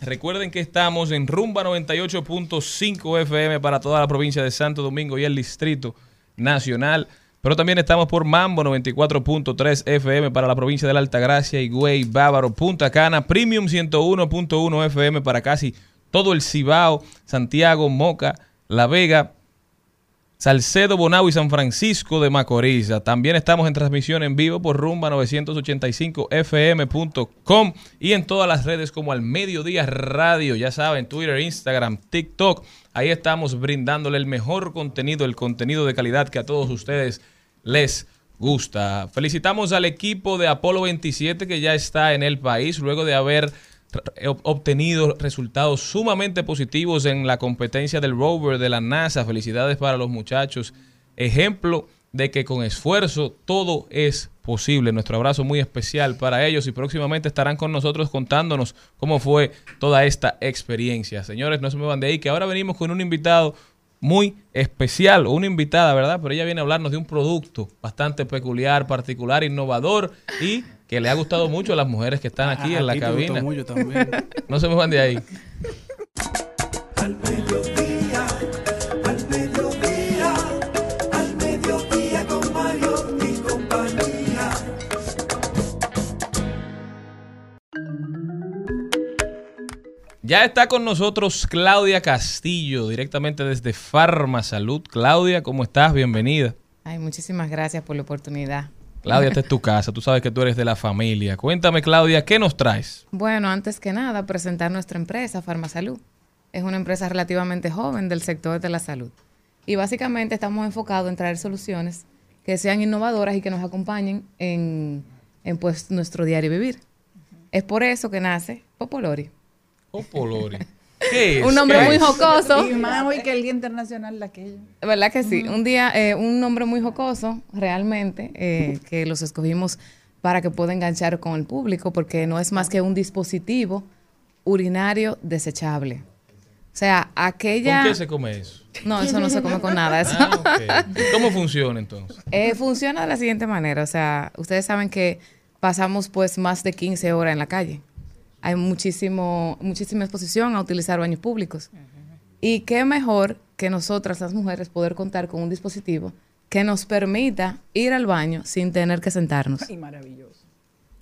recuerden que estamos en Rumba 98.5 FM para toda la provincia de Santo Domingo y el Distrito Nacional. Pero también estamos por Mambo 94.3 FM para la provincia de la Altagracia, Higüey, Bávaro, Punta Cana, Premium 101.1 FM para casi todo el Cibao, Santiago, Moca, La Vega, Salcedo, Bonao y San Francisco de Macorís. También estamos en transmisión en vivo por rumba985fm.com y en todas las redes como al Mediodía Radio, ya saben, Twitter, Instagram, TikTok. Ahí estamos brindándole el mejor contenido, el contenido de calidad que a todos ustedes les gusta. Felicitamos al equipo de Apolo 27 que ya está en el país luego de haber obtenido resultados sumamente positivos en la competencia del rover de la NASA. Felicidades para los muchachos. Ejemplo de que con esfuerzo todo es posible. Nuestro abrazo muy especial para ellos y próximamente estarán con nosotros contándonos cómo fue toda esta experiencia. Señores, no se me van de ahí, que ahora venimos con un invitado muy especial, una invitada, ¿verdad? Pero ella viene a hablarnos de un producto bastante peculiar, particular, innovador y que le ha gustado mucho a las mujeres que están aquí A- en la cabina. mucho también. No se me van de ahí. Al mediodía, al mediodía, al mediodía con Mario y compañía. Ya está con nosotros Claudia Castillo, directamente desde Farma Salud. Claudia, ¿cómo estás? Bienvenida. Ay, muchísimas gracias por la oportunidad. Claudia, esta es tu casa, tú sabes que tú eres de la familia. Cuéntame, Claudia, ¿qué nos traes? Bueno, antes que nada, presentar nuestra empresa, Farmasalud. Es una empresa relativamente joven del sector de la salud. Y básicamente estamos enfocados en traer soluciones que sean innovadoras y que nos acompañen en, en, pues, nuestro diario vivir. Es por eso que nace Popolori. Popolori. ¿Qué es? Un nombre ¿Qué muy es? jocoso. Y más hoy que el Día Internacional de aquello. ¿Verdad que sí? Un día, eh, un nombre muy jocoso, realmente, eh, que los escogimos para que pueda enganchar con el público, porque no es más que un dispositivo urinario desechable. O sea, aquella... ¿Con qué se come eso? No, eso no se come con nada. Eso. Ah. ¿Cómo funciona entonces? Eh, funciona de la siguiente manera, o sea, ustedes saben que pasamos pues más de 15 horas en la calle. Hay muchísimo, muchísima exposición a utilizar baños públicos. Y qué mejor que nosotras, las mujeres, poder contar con un dispositivo que nos permita ir al baño sin tener que sentarnos. Ay, maravilloso.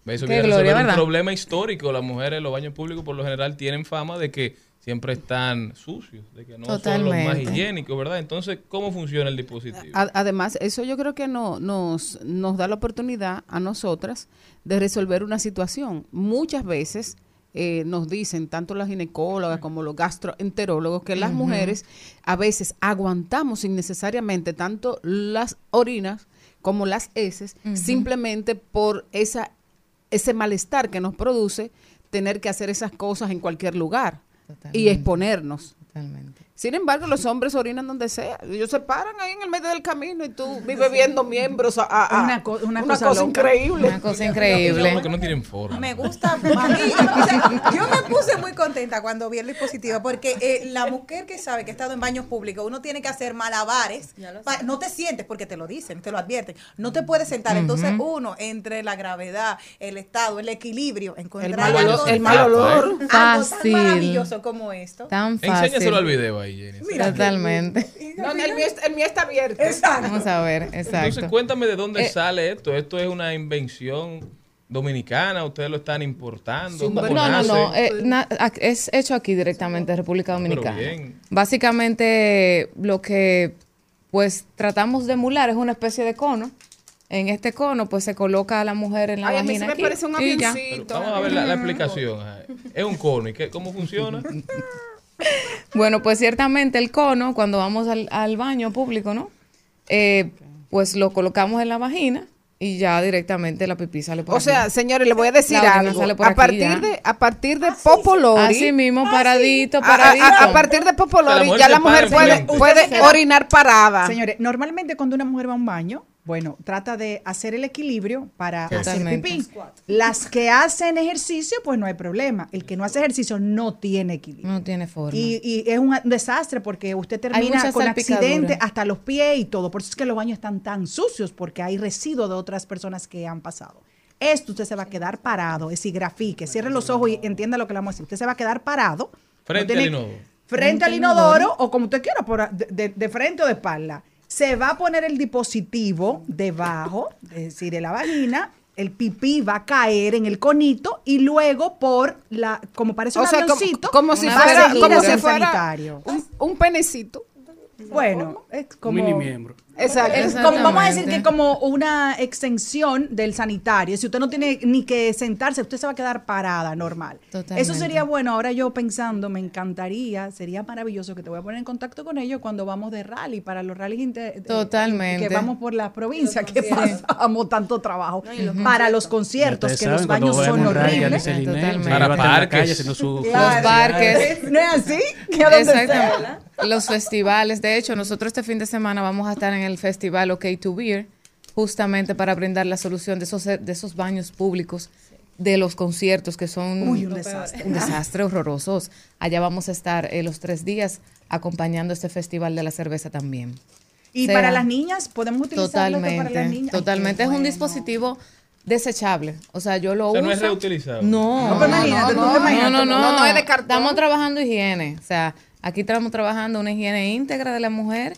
Eso Qué gloria, resolver un ¿verdad? problema histórico. Las mujeres en los baños públicos por lo general tienen fama de que siempre están sucios, de que no son los más Totalmente. higiénicos, ¿verdad? Entonces, ¿cómo funciona el dispositivo? Además, eso yo creo que no, nos, nos da la oportunidad a nosotras de resolver una situación. Muchas veces eh, nos dicen, tanto las ginecólogas como los gastroenterólogos, que las mujeres a veces aguantamos innecesariamente tanto las orinas como las heces, simplemente por esa, ese malestar que nos produce tener que hacer esas cosas en cualquier lugar y Totalmente. exponernos. Totalmente. Sin embargo, los hombres orinan donde sea. Ellos se paran ahí en el medio del camino y tú vives viendo miembros. A, a- a- Una co- una una cosa increíble. Una cosa increíble. que no tienen forma. Me gusta. mí, o sea, yo me puse muy contenta cuando vi el dispositivo porque eh, la mujer que sabe que ha estado en baños públicos, uno tiene que hacer malabares. no te sientes porque te lo dicen, te lo advierten. No te puedes sentar. Entonces, uno, entre la gravedad, el estado, el equilibrio, encontrar mal algo, olor- el tan- mal olor. algo tan Fácil. maravilloso como esto. Tan fácil. Enséñaselo al video ahí, Jenny. Totalmente. No, el, mío, está- el mío está abierto. Vamos a ver, Entonces, exacto. cuéntame de dónde Eh, sale esto. ¿Esto es una invención dominicana? ¿Ustedes lo están importando? No, ¿Cómo no, no. eh, na- es hecho aquí directamente en República Dominicana. bien. Básicamente lo que pues tratamos de emular es una especie de cono. En este cono pues se coloca a la mujer en la Ay, a mí se me aquí parece un avioncito. Pero vamos a ver la, la explicación. Es un cono. ¿Y qué, cómo funciona? Bueno, pues ciertamente el cono, cuando vamos al, al baño público, ¿no? Eh, pues lo colocamos en la vagina y ya directamente la pipí sale por O aquí. sea, señores, le voy a decir algo. A aquí partir, ya. de, a partir de Popo Lori, Así mismo, paradito, a- a- paradito. A, a partir de Popo la ya la mujer puede, orinar parada. Señores, normalmente cuando una mujer va a un baño, bueno, trata de hacer el equilibrio para hacer Totalmente. pipí. Las que hacen ejercicio, pues no hay problema. El que no hace ejercicio no tiene equilibrio. No tiene forma. Y, y es un desastre porque usted termina con accidentes hasta los pies y todo. Por eso es que los baños están tan sucios porque hay residuos de otras personas que han pasado. Esto usted se va a quedar parado, es decir, grafique, cierre los ojos y entienda lo que le vamos a decir. Usted se va a quedar parado. Frente no al inodoro. Frente al inodoro o como usted quiera, por, a- de, de- de frente o de espalda. Se va a poner el dispositivo debajo, es decir, de la vagina. El pipí va a caer en el conito y luego por la, como parece O un sea, como, avioncito, como si fuera, como si fuera sanitario. un, un penecito. Bueno, es como... Un mini miembro. Exacto. Es como- vamos a decir que como una extensión del sanitario. Si usted no tiene ni que sentarse, usted se va a quedar parada, normal. Totalmente. Eso sería bueno. Ahora yo pensando, me encantaría, sería maravilloso que te voy a poner en contacto con ellos cuando vamos de rally, para los rallies inter- de- Totalmente. que vamos por la provincia, que pasamos tanto trabajo. los para los conciertos, que saben, los baños son horribles. Para parques. Los parques. ¿No es así? Que a donde sea. Exactamente. Los festivales. De hecho, nosotros este fin de semana vamos a estar en el festival OK to Beer, justamente para brindar la solución de esos, de esos baños públicos, de los conciertos que son Uy, un desastre. un desastre horrorosos. Allá vamos a estar eh, los tres días acompañando este festival de la cerveza también. Y Sea- para las niñas, podemos utilizarlo Totalmente, para las niñas. Totalmente. es un dispositivo desechable. O sea, yo lo O sea, uso. no es reutilizable. No, No, pero imagínate, tú te imaginas, no, no, no, no, no es de cartón. Estamos trabajando higiene. O sea, aquí estamos trabajando una higiene íntegra de la mujer.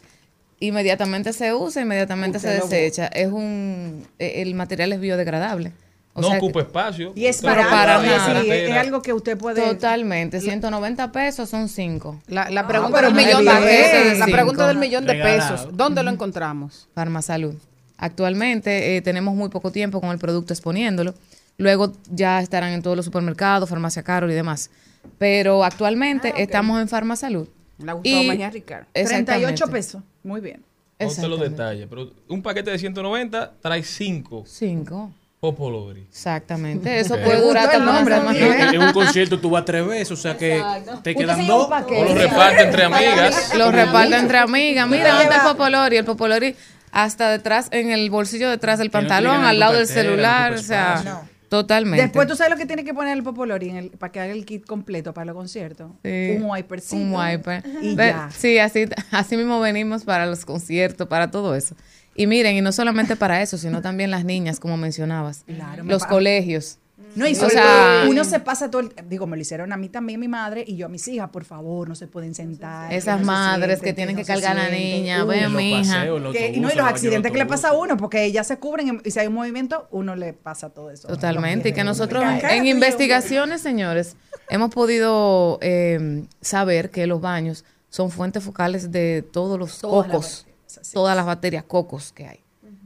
Inmediatamente se usa, inmediatamente Usted se desecha. Es un, eh, el material es biodegradable. O no sea, ocupa espacio. Y es para y nada. es, es algo que usted puede... Totalmente. 190 pesos son 5. La, la Ah, pregunta del millón de pesos. La Cinco. pregunta del millón de pesos. ¿Dónde lo encontramos? Farmasalud. Actualmente eh, tenemos muy poco tiempo con el producto exponiéndolo. Luego ya estarán en todos los supermercados, farmacia Carol y demás. Pero actualmente estamos en Farmasalud. Le ha gustado Y- más a Ricardo. 38 Exactamente. pesos. Muy bien. No te los detalles. Pero un paquete de 190 trae 5 Cinco. Popolori. Exactamente. Eso puede durar el nombre. En un concierto tú vas tres veces, o sea que te quedan dos. O lo reparte entre amigas. Lo reparto entre amigas. Mira, ¿dónde está el Popolori? El Popolori hasta detrás, en el bolsillo detrás del no pantalón, al lado del celular. O sea. Totalmente. Después tú sabes lo que tiene que poner el Popolori en el, para que haga el kit completo para los conciertos. Sí. Un wipercito. Un wiper. Y Ve- ya. Sí, así, así mismo venimos para los conciertos, para todo eso. Y miren, y no solamente para eso, sino también las niñas, como mencionabas. Claro, los colegios. No, y O sobre sea- todo, uno se pasa todo el... Digo, me lo hicieron a mí también mi madre y yo a mis hijas, por favor, no se pueden sentar. que Esas no se madres sienten, que tienen no que cargar a la niña, Uy, ven, mija. que- y no, y los accidentes que le pasa a uno, porque ellas se cubren y si hay un movimiento, uno le pasa todo eso. Totalmente. Y que nosotros en investigaciones, señores, hemos podido eh, saber que los baños son fuentes focales de todos los Todas las cocos, todas las bacterias cocos que hay.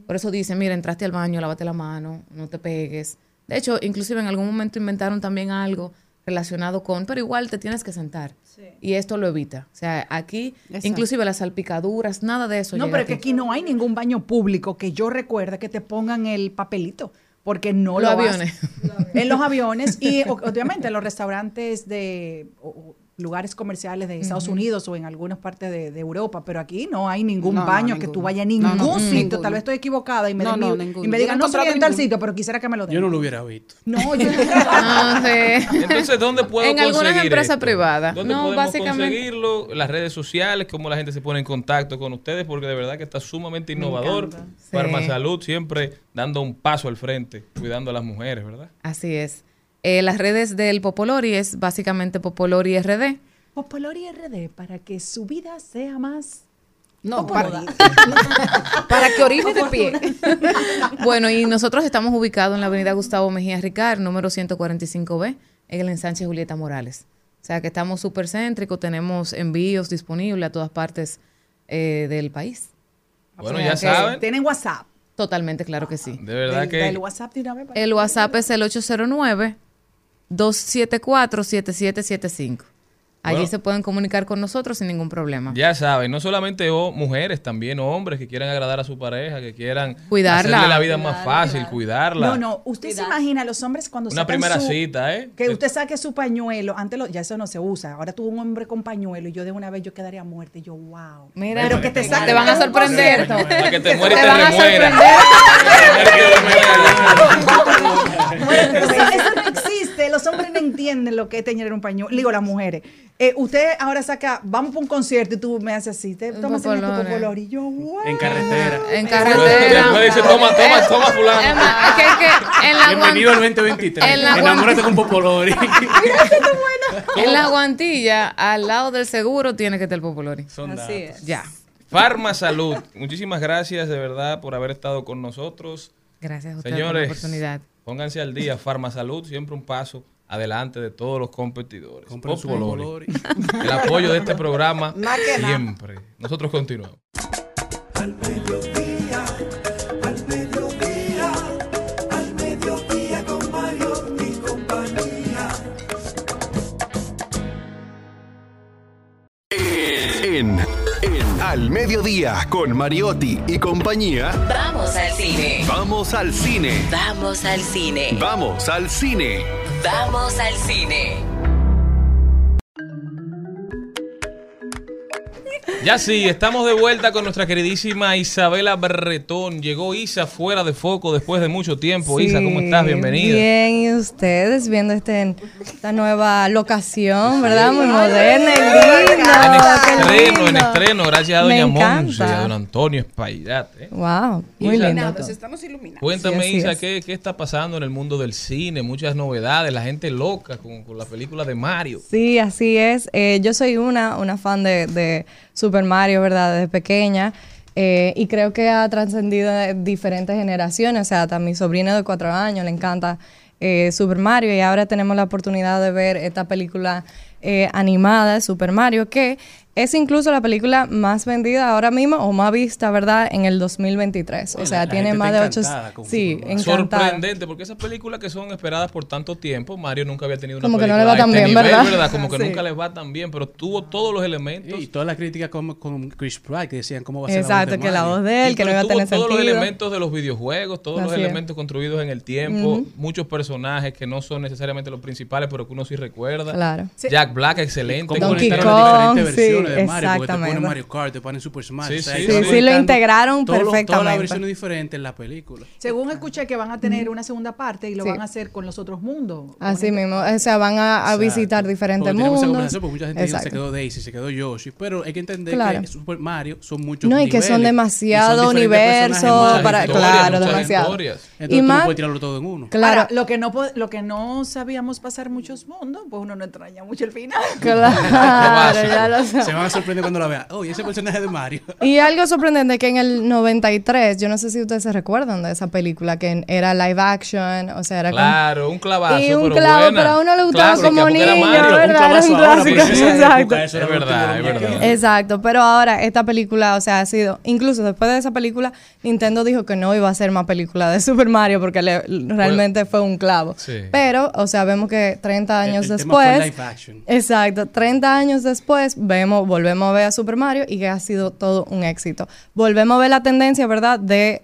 Por eso dicen, mira, entraste al baño, lávate la mano, no te pegues. De hecho, inclusive en algún momento inventaron también algo relacionado con, pero igual te tienes que sentar. Y esto lo evita. O sea, aquí, Exacto. inclusive las salpicaduras, nada de eso. No, llega pero a es que ti. aquí no hay ningún baño público que yo recuerde que te pongan el papelito. Porque no Los lo aviones. hacen. En los aviones y obviamente en los restaurantes de o lugares comerciales de Estados. Unidos o en algunas partes de, de Europa, pero aquí no hay ningún No, no, baño que ninguno. tú vayas a ningún no, sitio. ninguno. Tal vez estoy equivocada y me, No, den no, mi- ninguno. y me digan, no soy en tal sitio, pero quisiera que me lo den. Yo no lo hubiera visto. No, yo No sé. Entonces, ¿dónde puedo En algunas empresas esto? privadas. ¿Dónde No, podemos básicamente- conseguirlo? Las redes sociales, cómo la gente se pone en contacto con ustedes, porque de verdad que está sumamente Me innovador. Sí. Farmasalud siempre dando un paso al frente, cuidando a las mujeres, ¿verdad? Así es. Eh, las redes del Popolori es básicamente Popolori RD. Popolori RD para que su vida sea más No, Popolori. Para que orine de pie. Bueno, y nosotros estamos ubicados en la avenida Gustavo Mejía Ricard, número 145B, en el ensanche Julieta Morales. O sea que estamos súper céntricos, tenemos envíos disponibles a todas partes eh, del país. Bueno, O sea ya que- saben. Tienen WhatsApp. Totalmente, claro que sí. De verdad que del WhatsApp El WhatsApp es el 809-274-7775. Allí Bueno. se pueden comunicar con nosotros sin ningún problema. ya saben, no solamente o- mujeres, también hombres que quieran agradar a su pareja, que quieran Cuidarla. hacerle la vida más fácil, cuidarla. No, no, usted se imagina a los hombres cuando Una sacan primera su- cita, ¿eh? Que usted saque su pañuelo, antes lo- ya eso no se usa, ahora tuvo un hombre con pañuelo y yo de una vez yo quedaría muerta y yo, wow. Mira, pero que te, te saque van a sorprender. Para que te muera y Te te van a remuera. Eso, eso no existe, los hombres no entienden lo que es tener un pañuelo, digo las mujeres. Eh, usted ahora saca, vamos para un concierto y tú me haces así, te tomas popolore. popolore y yo, wow. En carretera. En carretera. Después dice, toma, toma, toma, fulano. Es que en la Bienvenido al guan- 2023. en la Enamórate con Popolori. En la guantilla, al lado del seguro, tiene que estar el Popolori. Son Así datos. es. Ya. Farma Salud, muchísimas gracias de verdad por haber estado con nosotros. Gracias a ustedes por la Señores, oportunidad. pónganse al día. Farma Salud, siempre un paso adelante de todos los competidores. Compren su. El apoyo de este programa nada. siempre. Nosotros continuamos. Al mediodía, al mediodía, al mediodía con Mario y compañía. En, en Al Mediodía con Mariotti y compañía. Vamos al cine. Vamos al cine. Vamos al cine. Vamos al cine. Vamos al cine. Ya sí, estamos de vuelta con nuestra queridísima Isabela Berretón. Llegó Isa fuera de foco después de mucho tiempo. Isa, ¿cómo estás? Bienvenida. Bien, y ustedes viendo este, esta nueva locación, ¿verdad? Muy moderna y En linda. Qué estreno, en estreno, gracias a Me Doña encanta. Monse y a Don Antonio Espaillat. ¿eh? Wow, muy Isa, lindo. Iluminados, estamos iluminados. Cuéntame, Sí, Isa, es. ¿qué, qué está pasando en el mundo del cine? Muchas novedades, la gente loca con, con la película de Mario. Sí, así es. Eh, yo soy una, una fan de, de Super Mario, ¿verdad? Desde pequeña. Eh, y creo que ha trascendido diferentes generaciones. O sea, hasta mi sobrino de cuatro años le encanta eh, Super Mario. Y ahora tenemos la oportunidad de ver esta película eh, animada de Super Mario, que es incluso la película más vendida ahora mismo o más vista, ¿verdad? En el 2023. O sea, la tiene gente más está de ocho... encantada con Sí, encantada. Sorprendente, porque esas películas que son esperadas por tanto tiempo, Mario nunca había tenido una Como que no película le va a tan este bien, nivel, ¿verdad? Como que Sí. nunca les va tan bien, pero tuvo todos los elementos. Y toda la crítica con, con Chris Pratt, que decían cómo va a ser Exacto, la voz de que la voz de él, Y que no iba a tuvo tener todos los elementos de los videojuegos, todos los es. elementos construidos en el tiempo, muchos personajes que no son necesariamente los principales, pero que uno sí recuerda. Claro. Jack Black, excelente. Donkey conectaron las Kong, diferentes sí. Versiones de Mario, porque te exactamente. ponen Mario Kart, te ponen Super Smash. Sí, o sea, sí, sí, sí, lo integraron todos los- Todas perfectamente. las versiones diferentes en la película. Según escuché que van a tener una segunda parte y lo Sí. van a hacer con los otros mundos. Así mismo, o sea, van a, a visitar diferentes Porque mundos. porque mucha gente dice, se quedó Daisy, se quedó Yoshi, pero hay que entender Claro. que Super Mario son muchos No, y que son niveles, demasiado y son diferentes universos para- claro, demasiado. historias. Y Entonces tú más- no puedes tirarlo todo en uno. Claro. Ahora, lo que no lo que no sabíamos pasar muchos mundos, pues uno no extraña mucho el final. Claro, ya lo sé. Se van a sorprender cuando la vean. Oh, y ese personaje de Mario. Y algo sorprendente que en el 93, yo no sé si ustedes se recuerdan de esa película, que era live action, o sea, era como- Claro, un clavazo. Y un pero clavo, buena. pero a uno le gustaba como niño, Mario, un ¿verdad? Era un clásico. Exacto. época Es verdad, es verdad. Exacto, pero ahora esta película, o sea, ha sido, incluso después de esa película, Nintendo dijo que no iba a hacer más película de Super Mario porque le- realmente fue un clavo. Sí. Pero, o sea, vemos que 30 años el tema fue después, live action. exacto, 30 años después, vemos, volvemos a ver a Super Mario y que ha sido todo un éxito. Volvemos a ver la tendencia, ¿verdad?, de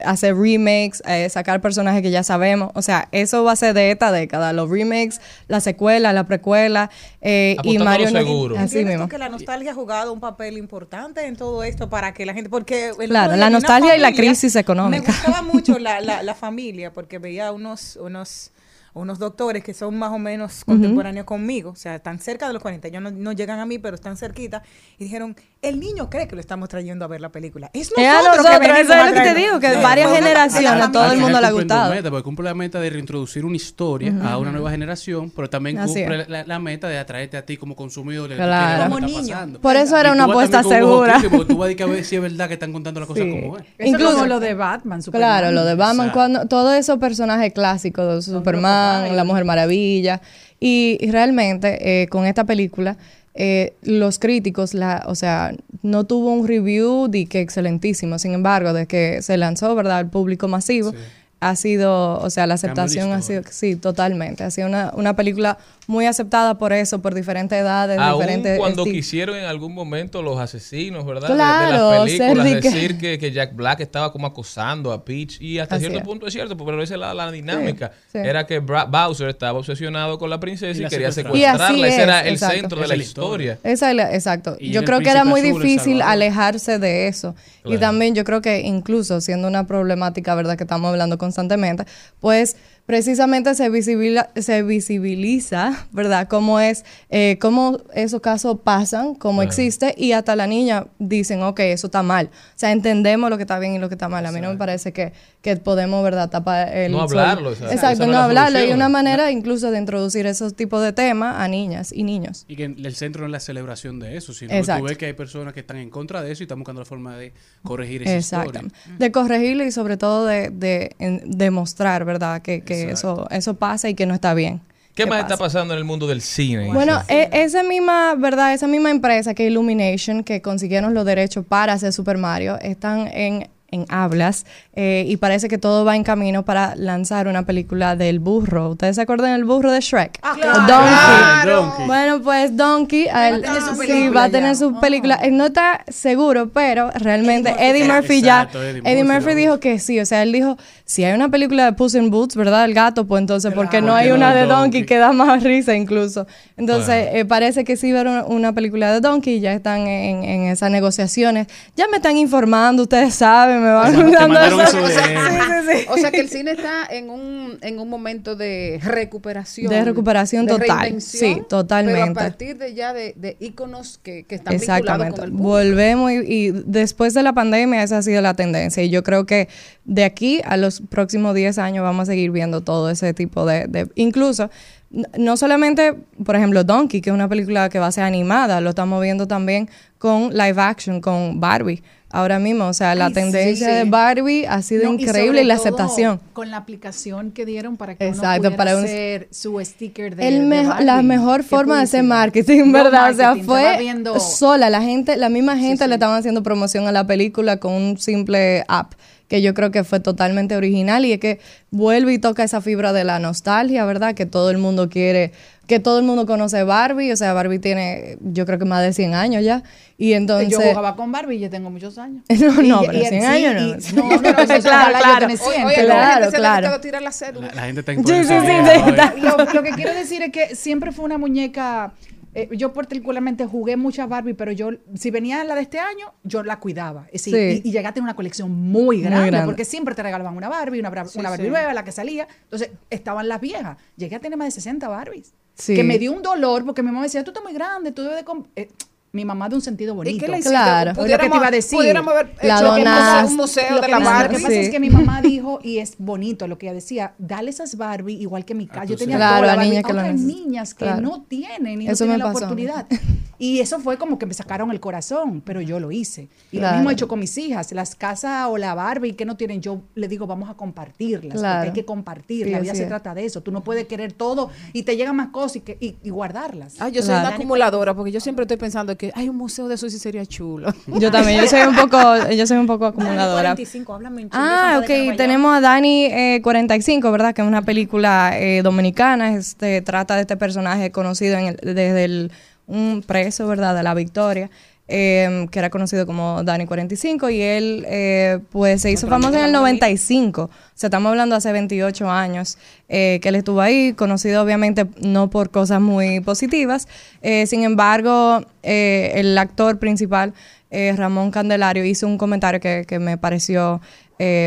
hacer remakes, eh, sacar personajes que ya sabemos. O sea, eso va a ser de esta década. Los remakes, la secuela, la precuela eh, y Mario. seguro. Así ¿Entiendes mismo. que la nostalgia ha jugado un papel importante en todo esto para que la gente, porque Claro, la nostalgia y la crisis económica. Me gustaba mucho la, la, la familia porque veía unos, unos, unos doctores que son más o menos contemporáneos conmigo, o sea, están cerca de los 40, ellos no, no llegan a mí, pero están cerquita, y dijeron, el niño cree que lo estamos trayendo a ver la película. Es nosotros, Es a que nosotros, venimos eso es a lo que te traerlo". digo, que Sí. varias generaciones, una- todo el mundo le ha gustado. meta, porque cumple la meta de reintroducir una historia a una nueva generación, pero también Así cumple la, la meta de atraerte a ti como consumidor. Claro. que Como niño. pasando. Por eso era Y una apuesta segura. Porque tú vas a decir que a ver si es verdad que están contando las cosas Sí. como es. Eso Incluso- como lo de Batman, Superman. Claro, lo de Batman, cuando todos esos personajes clásicos de Superman, la Mujer Maravilla, y, y realmente eh, con esta película eh, los críticos, la, o sea, no tuvo un review de que excelentísimo, sin embargo, de que se lanzó, ¿verdad?, al público masivo. Ha sido, o sea, la aceptación ha sido, sí, totalmente. Ha sido una, una película muy aceptada por eso, por diferentes edades, Aún diferentes cuando quisieron en algún momento los asesinos, ¿verdad? De- de, Claro, las películas, de decir que, que Jack Black estaba como acosando a Peach y hasta Así cierto es. punto es cierto, pero esa es la, la dinámica. sí. Era que Bra- Bowser estaba obsesionado con la princesa Y y, la quería secuestraba. Y así secuestrarla. Ese era es, el exacto. centro de la historia. Esa es la- exacto. Y yo era creo el que era muy El difícil alejarse de eso. Y Claro. también yo creo que incluso siendo una problemática, ¿verdad? Que estamos hablando constantemente, pues precisamente se, visibila- se visibiliza, ¿verdad? Cómo es, eh, cómo esos casos pasan, cómo existe y hasta la niña dicen, ok, eso está mal. O sea, entendemos lo que está bien y lo que está mal. A mí no me parece que, que podemos, ¿verdad? Tapar el No hablarlo, esa- Exacto, no hablarlo. Y solución. una manera incluso de introducir esos tipos de temas a niñas y niños. Y que el centro no es la celebración de eso, sino Exacto. tú ves que hay personas que están en contra de eso y están buscando la forma de corregir esa Exacto. historia. De corregirlo y sobre todo de, de en- demostrar, ¿verdad? Que, que eso, eso pasa y que no está bien. ¿Qué más pasa. está pasando en el mundo del cine? Bueno, e- esa misma, ¿verdad? Esa misma empresa que Illumination, que consiguieron los derechos para hacer Super Mario, están en, en hablas eh, y parece que todo va en camino para lanzar una película del burro. ¿Ustedes se acuerdan del burro de Shrek? Ah, Donkey. Ah, el Donkey. Bueno, pues Donkey al- tener su sí, película va a tener su película. Eh, No está seguro, pero realmente Eddie Murphy, ya. Exacto, Eddie Eddie Murphy, dijo que sí. O sea, él dijo: si hay una película de Puss in Boots, ¿verdad? El gato, pues entonces, ¿por qué no ¿Por hay una de Donkey, Donkey? que da más risa incluso? Entonces, Claro. eh, parece que sí va a haber una, una película de Donkey. Ya están en, en esas negociaciones. Ya me están informando, ustedes saben, me van Te dando mandaron esas- eso de- Sí, sí, sí. O sea que el cine está en un, en un momento de recuperación. De recuperación total. Sí, totalmente. Pero a partir de ya de, de íconos que, que están vinculados Exactamente. con el público. Volvemos y, y después de la pandemia esa ha sido la tendencia y yo creo que de aquí a los próximos 10 años vamos a seguir viendo todo ese tipo de... de- incluso, no solamente, por ejemplo, Donkey, que es una película que va a ser animada, lo estamos viendo también con live action, con Barbie. Ahora mismo, o sea, la Ay, tendencia sí. de Barbie ha sido No, increíble y la aceptación. Con la aplicación que dieron para que Exacto, uno para un- hacer su sticker de, El de Barbie. la mejor forma de hacer marketing, No ¿verdad? o sea, fue viendo- sola. La gente, la misma gente le estaban haciendo promoción a la película con un simple app que yo creo que fue totalmente original y es que vuelve y toca esa fibra de la nostalgia, ¿verdad? Que todo el mundo quiere, que todo el mundo conoce Barbie, o sea, Barbie tiene yo creo que más de 100 años ya y entonces Yo jugaba con Barbie y yo tengo muchos años. No, no, y- pero y- 100 sí, años y- no. No, no, no, eso Claro, ojalá claro. tener Oye, 100, oye, pero- la Claro, gente se le ha claro. tirar la. La, la gente está Sí, sí, sí, sí, está- lo, lo que quiero decir es que siempre fue una muñeca eh, yo particularmente jugué muchas Barbie, pero yo, si venía la de este año, yo la cuidaba. Es decir, Sí. y, y llegué a tener una colección muy Muy grande, porque siempre te regalaban una Barbie, una, Sí, una Barbie sí. nueva, la que salía. Entonces, estaban las viejas. Llegué a tener más de 60 Barbies. Sí. Que me dio un dolor, porque mi mamá decía, tú estás muy grande, tú debes de... comp-". Eh, mi mamá de un sentido bonito. qué le hiciste? Claro. Lo que te Pudiéramos- iba a decir. pudiéramos haber La donaste. un museo Lo de que la pasa- Lo Barbie. que pasa es que mi mamá dijo, y es bonito lo que ella decía, dale esas Barbie igual que mi casa. Yo tenía. Claro, toda la Barbie, niñas que lo otras necesitan. niñas que Claro. no tienen y Eso no me tienen la oportunidad. Y eso fue como que me sacaron el corazón, pero yo lo hice. Y Claro. lo mismo he hecho con mis hijas. Las casas o la Barbie que no tienen, yo le digo, vamos a compartirlas, Claro. porque hay que compartir. Sí, la vida se es. trata de eso. Tú no puedes querer todo y te llegan más cosas y, que- y- y guardarlas. Ah, yo soy una acumuladora porque yo siempre estoy pensando que hay un museo de eso sí sería chulo. Yo también, yo soy un poco, yo soy un poco acumuladora. 45, háblame un Ah, ok, tenemos a Dani eh, 45, ¿verdad? Que es una película eh, dominicana, este, trata de este personaje conocido en el- desde el, un preso, ¿verdad? De la Victoria, eh, que era conocido como Dani 45 y él eh, pues se hizo famoso en el 95, o sea, estamos hablando hace 28 años eh, que él estuvo ahí, conocido obviamente no por cosas muy positivas, eh, sin embargo, el actor principal Ramón Candelario hizo un comentario que, que me pareció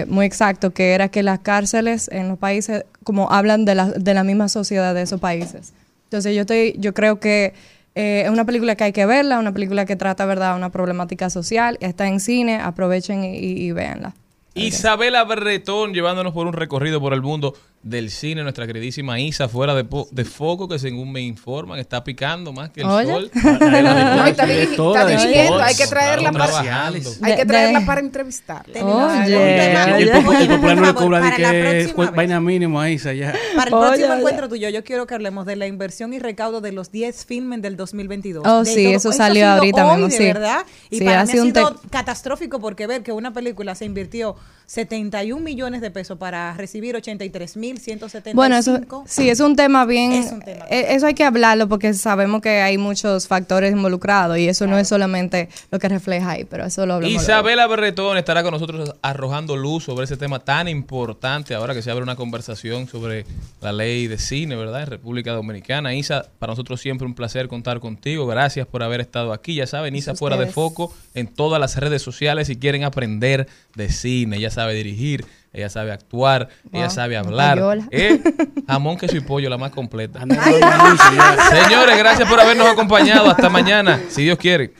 muy exacto, que era que las cárceles en los países como hablan de la, de la misma sociedad de esos países. Entonces yo estoy, yo creo que eh, es una película que hay que verla, una película que trata, verdad, una problemática social, está en cine, aprovechen y, y, y véanla. Isabela Berretón llevándonos por un recorrido por el mundo del cine, nuestra queridísima Isa fuera de, po- de foco que según me informan está picando más que el Oye. sol. No, está está dirigiendo, hay que traerla claro, para trabajando. hay que traerla de- para entrevistarla. Oye, el, popular no le cobra que vaina mínima ahí, ya. Para el Oye, próximo oye. encuentro tuyo, yo quiero que hablemos de la inversión y recaudo de los 10 filmes del 2022. Oh, De sí, todo- eso salió ahorita hoy, mismo, de sí. verdad. Y Sí, para ha mí sido ha un sido catastrófico porque ver que una película se invirtió 71 millones de pesos para recibir 83 mil 175. Bueno, eso sí, es un tema bien. Es un tema. eh, Eso hay que hablarlo porque sabemos que hay muchos factores involucrados y eso no es solamente lo que refleja ahí, pero eso lo hablamos. luego. Isabela Berretón estará con nosotros arrojando luz sobre ese tema tan importante ahora que se abre una conversación sobre la ley de cine, ¿verdad? En República Dominicana. Isa, para nosotros siempre un placer contar contigo. Gracias por haber estado aquí. Ya saben, Isa fuera de foco en todas las redes sociales si quieren aprender de cine. Ella sabe dirigir, ella sabe actuar, ella sabe hablar. ¿Eh? Jamón, queso y pollo, la más completa. Señores, gracias por habernos acompañado. Hasta mañana, si Dios quiere.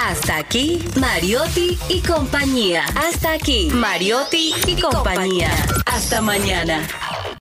Hasta aquí, Mariotti y compañía. Hasta aquí, Mariotti y compañía. Hasta mañana.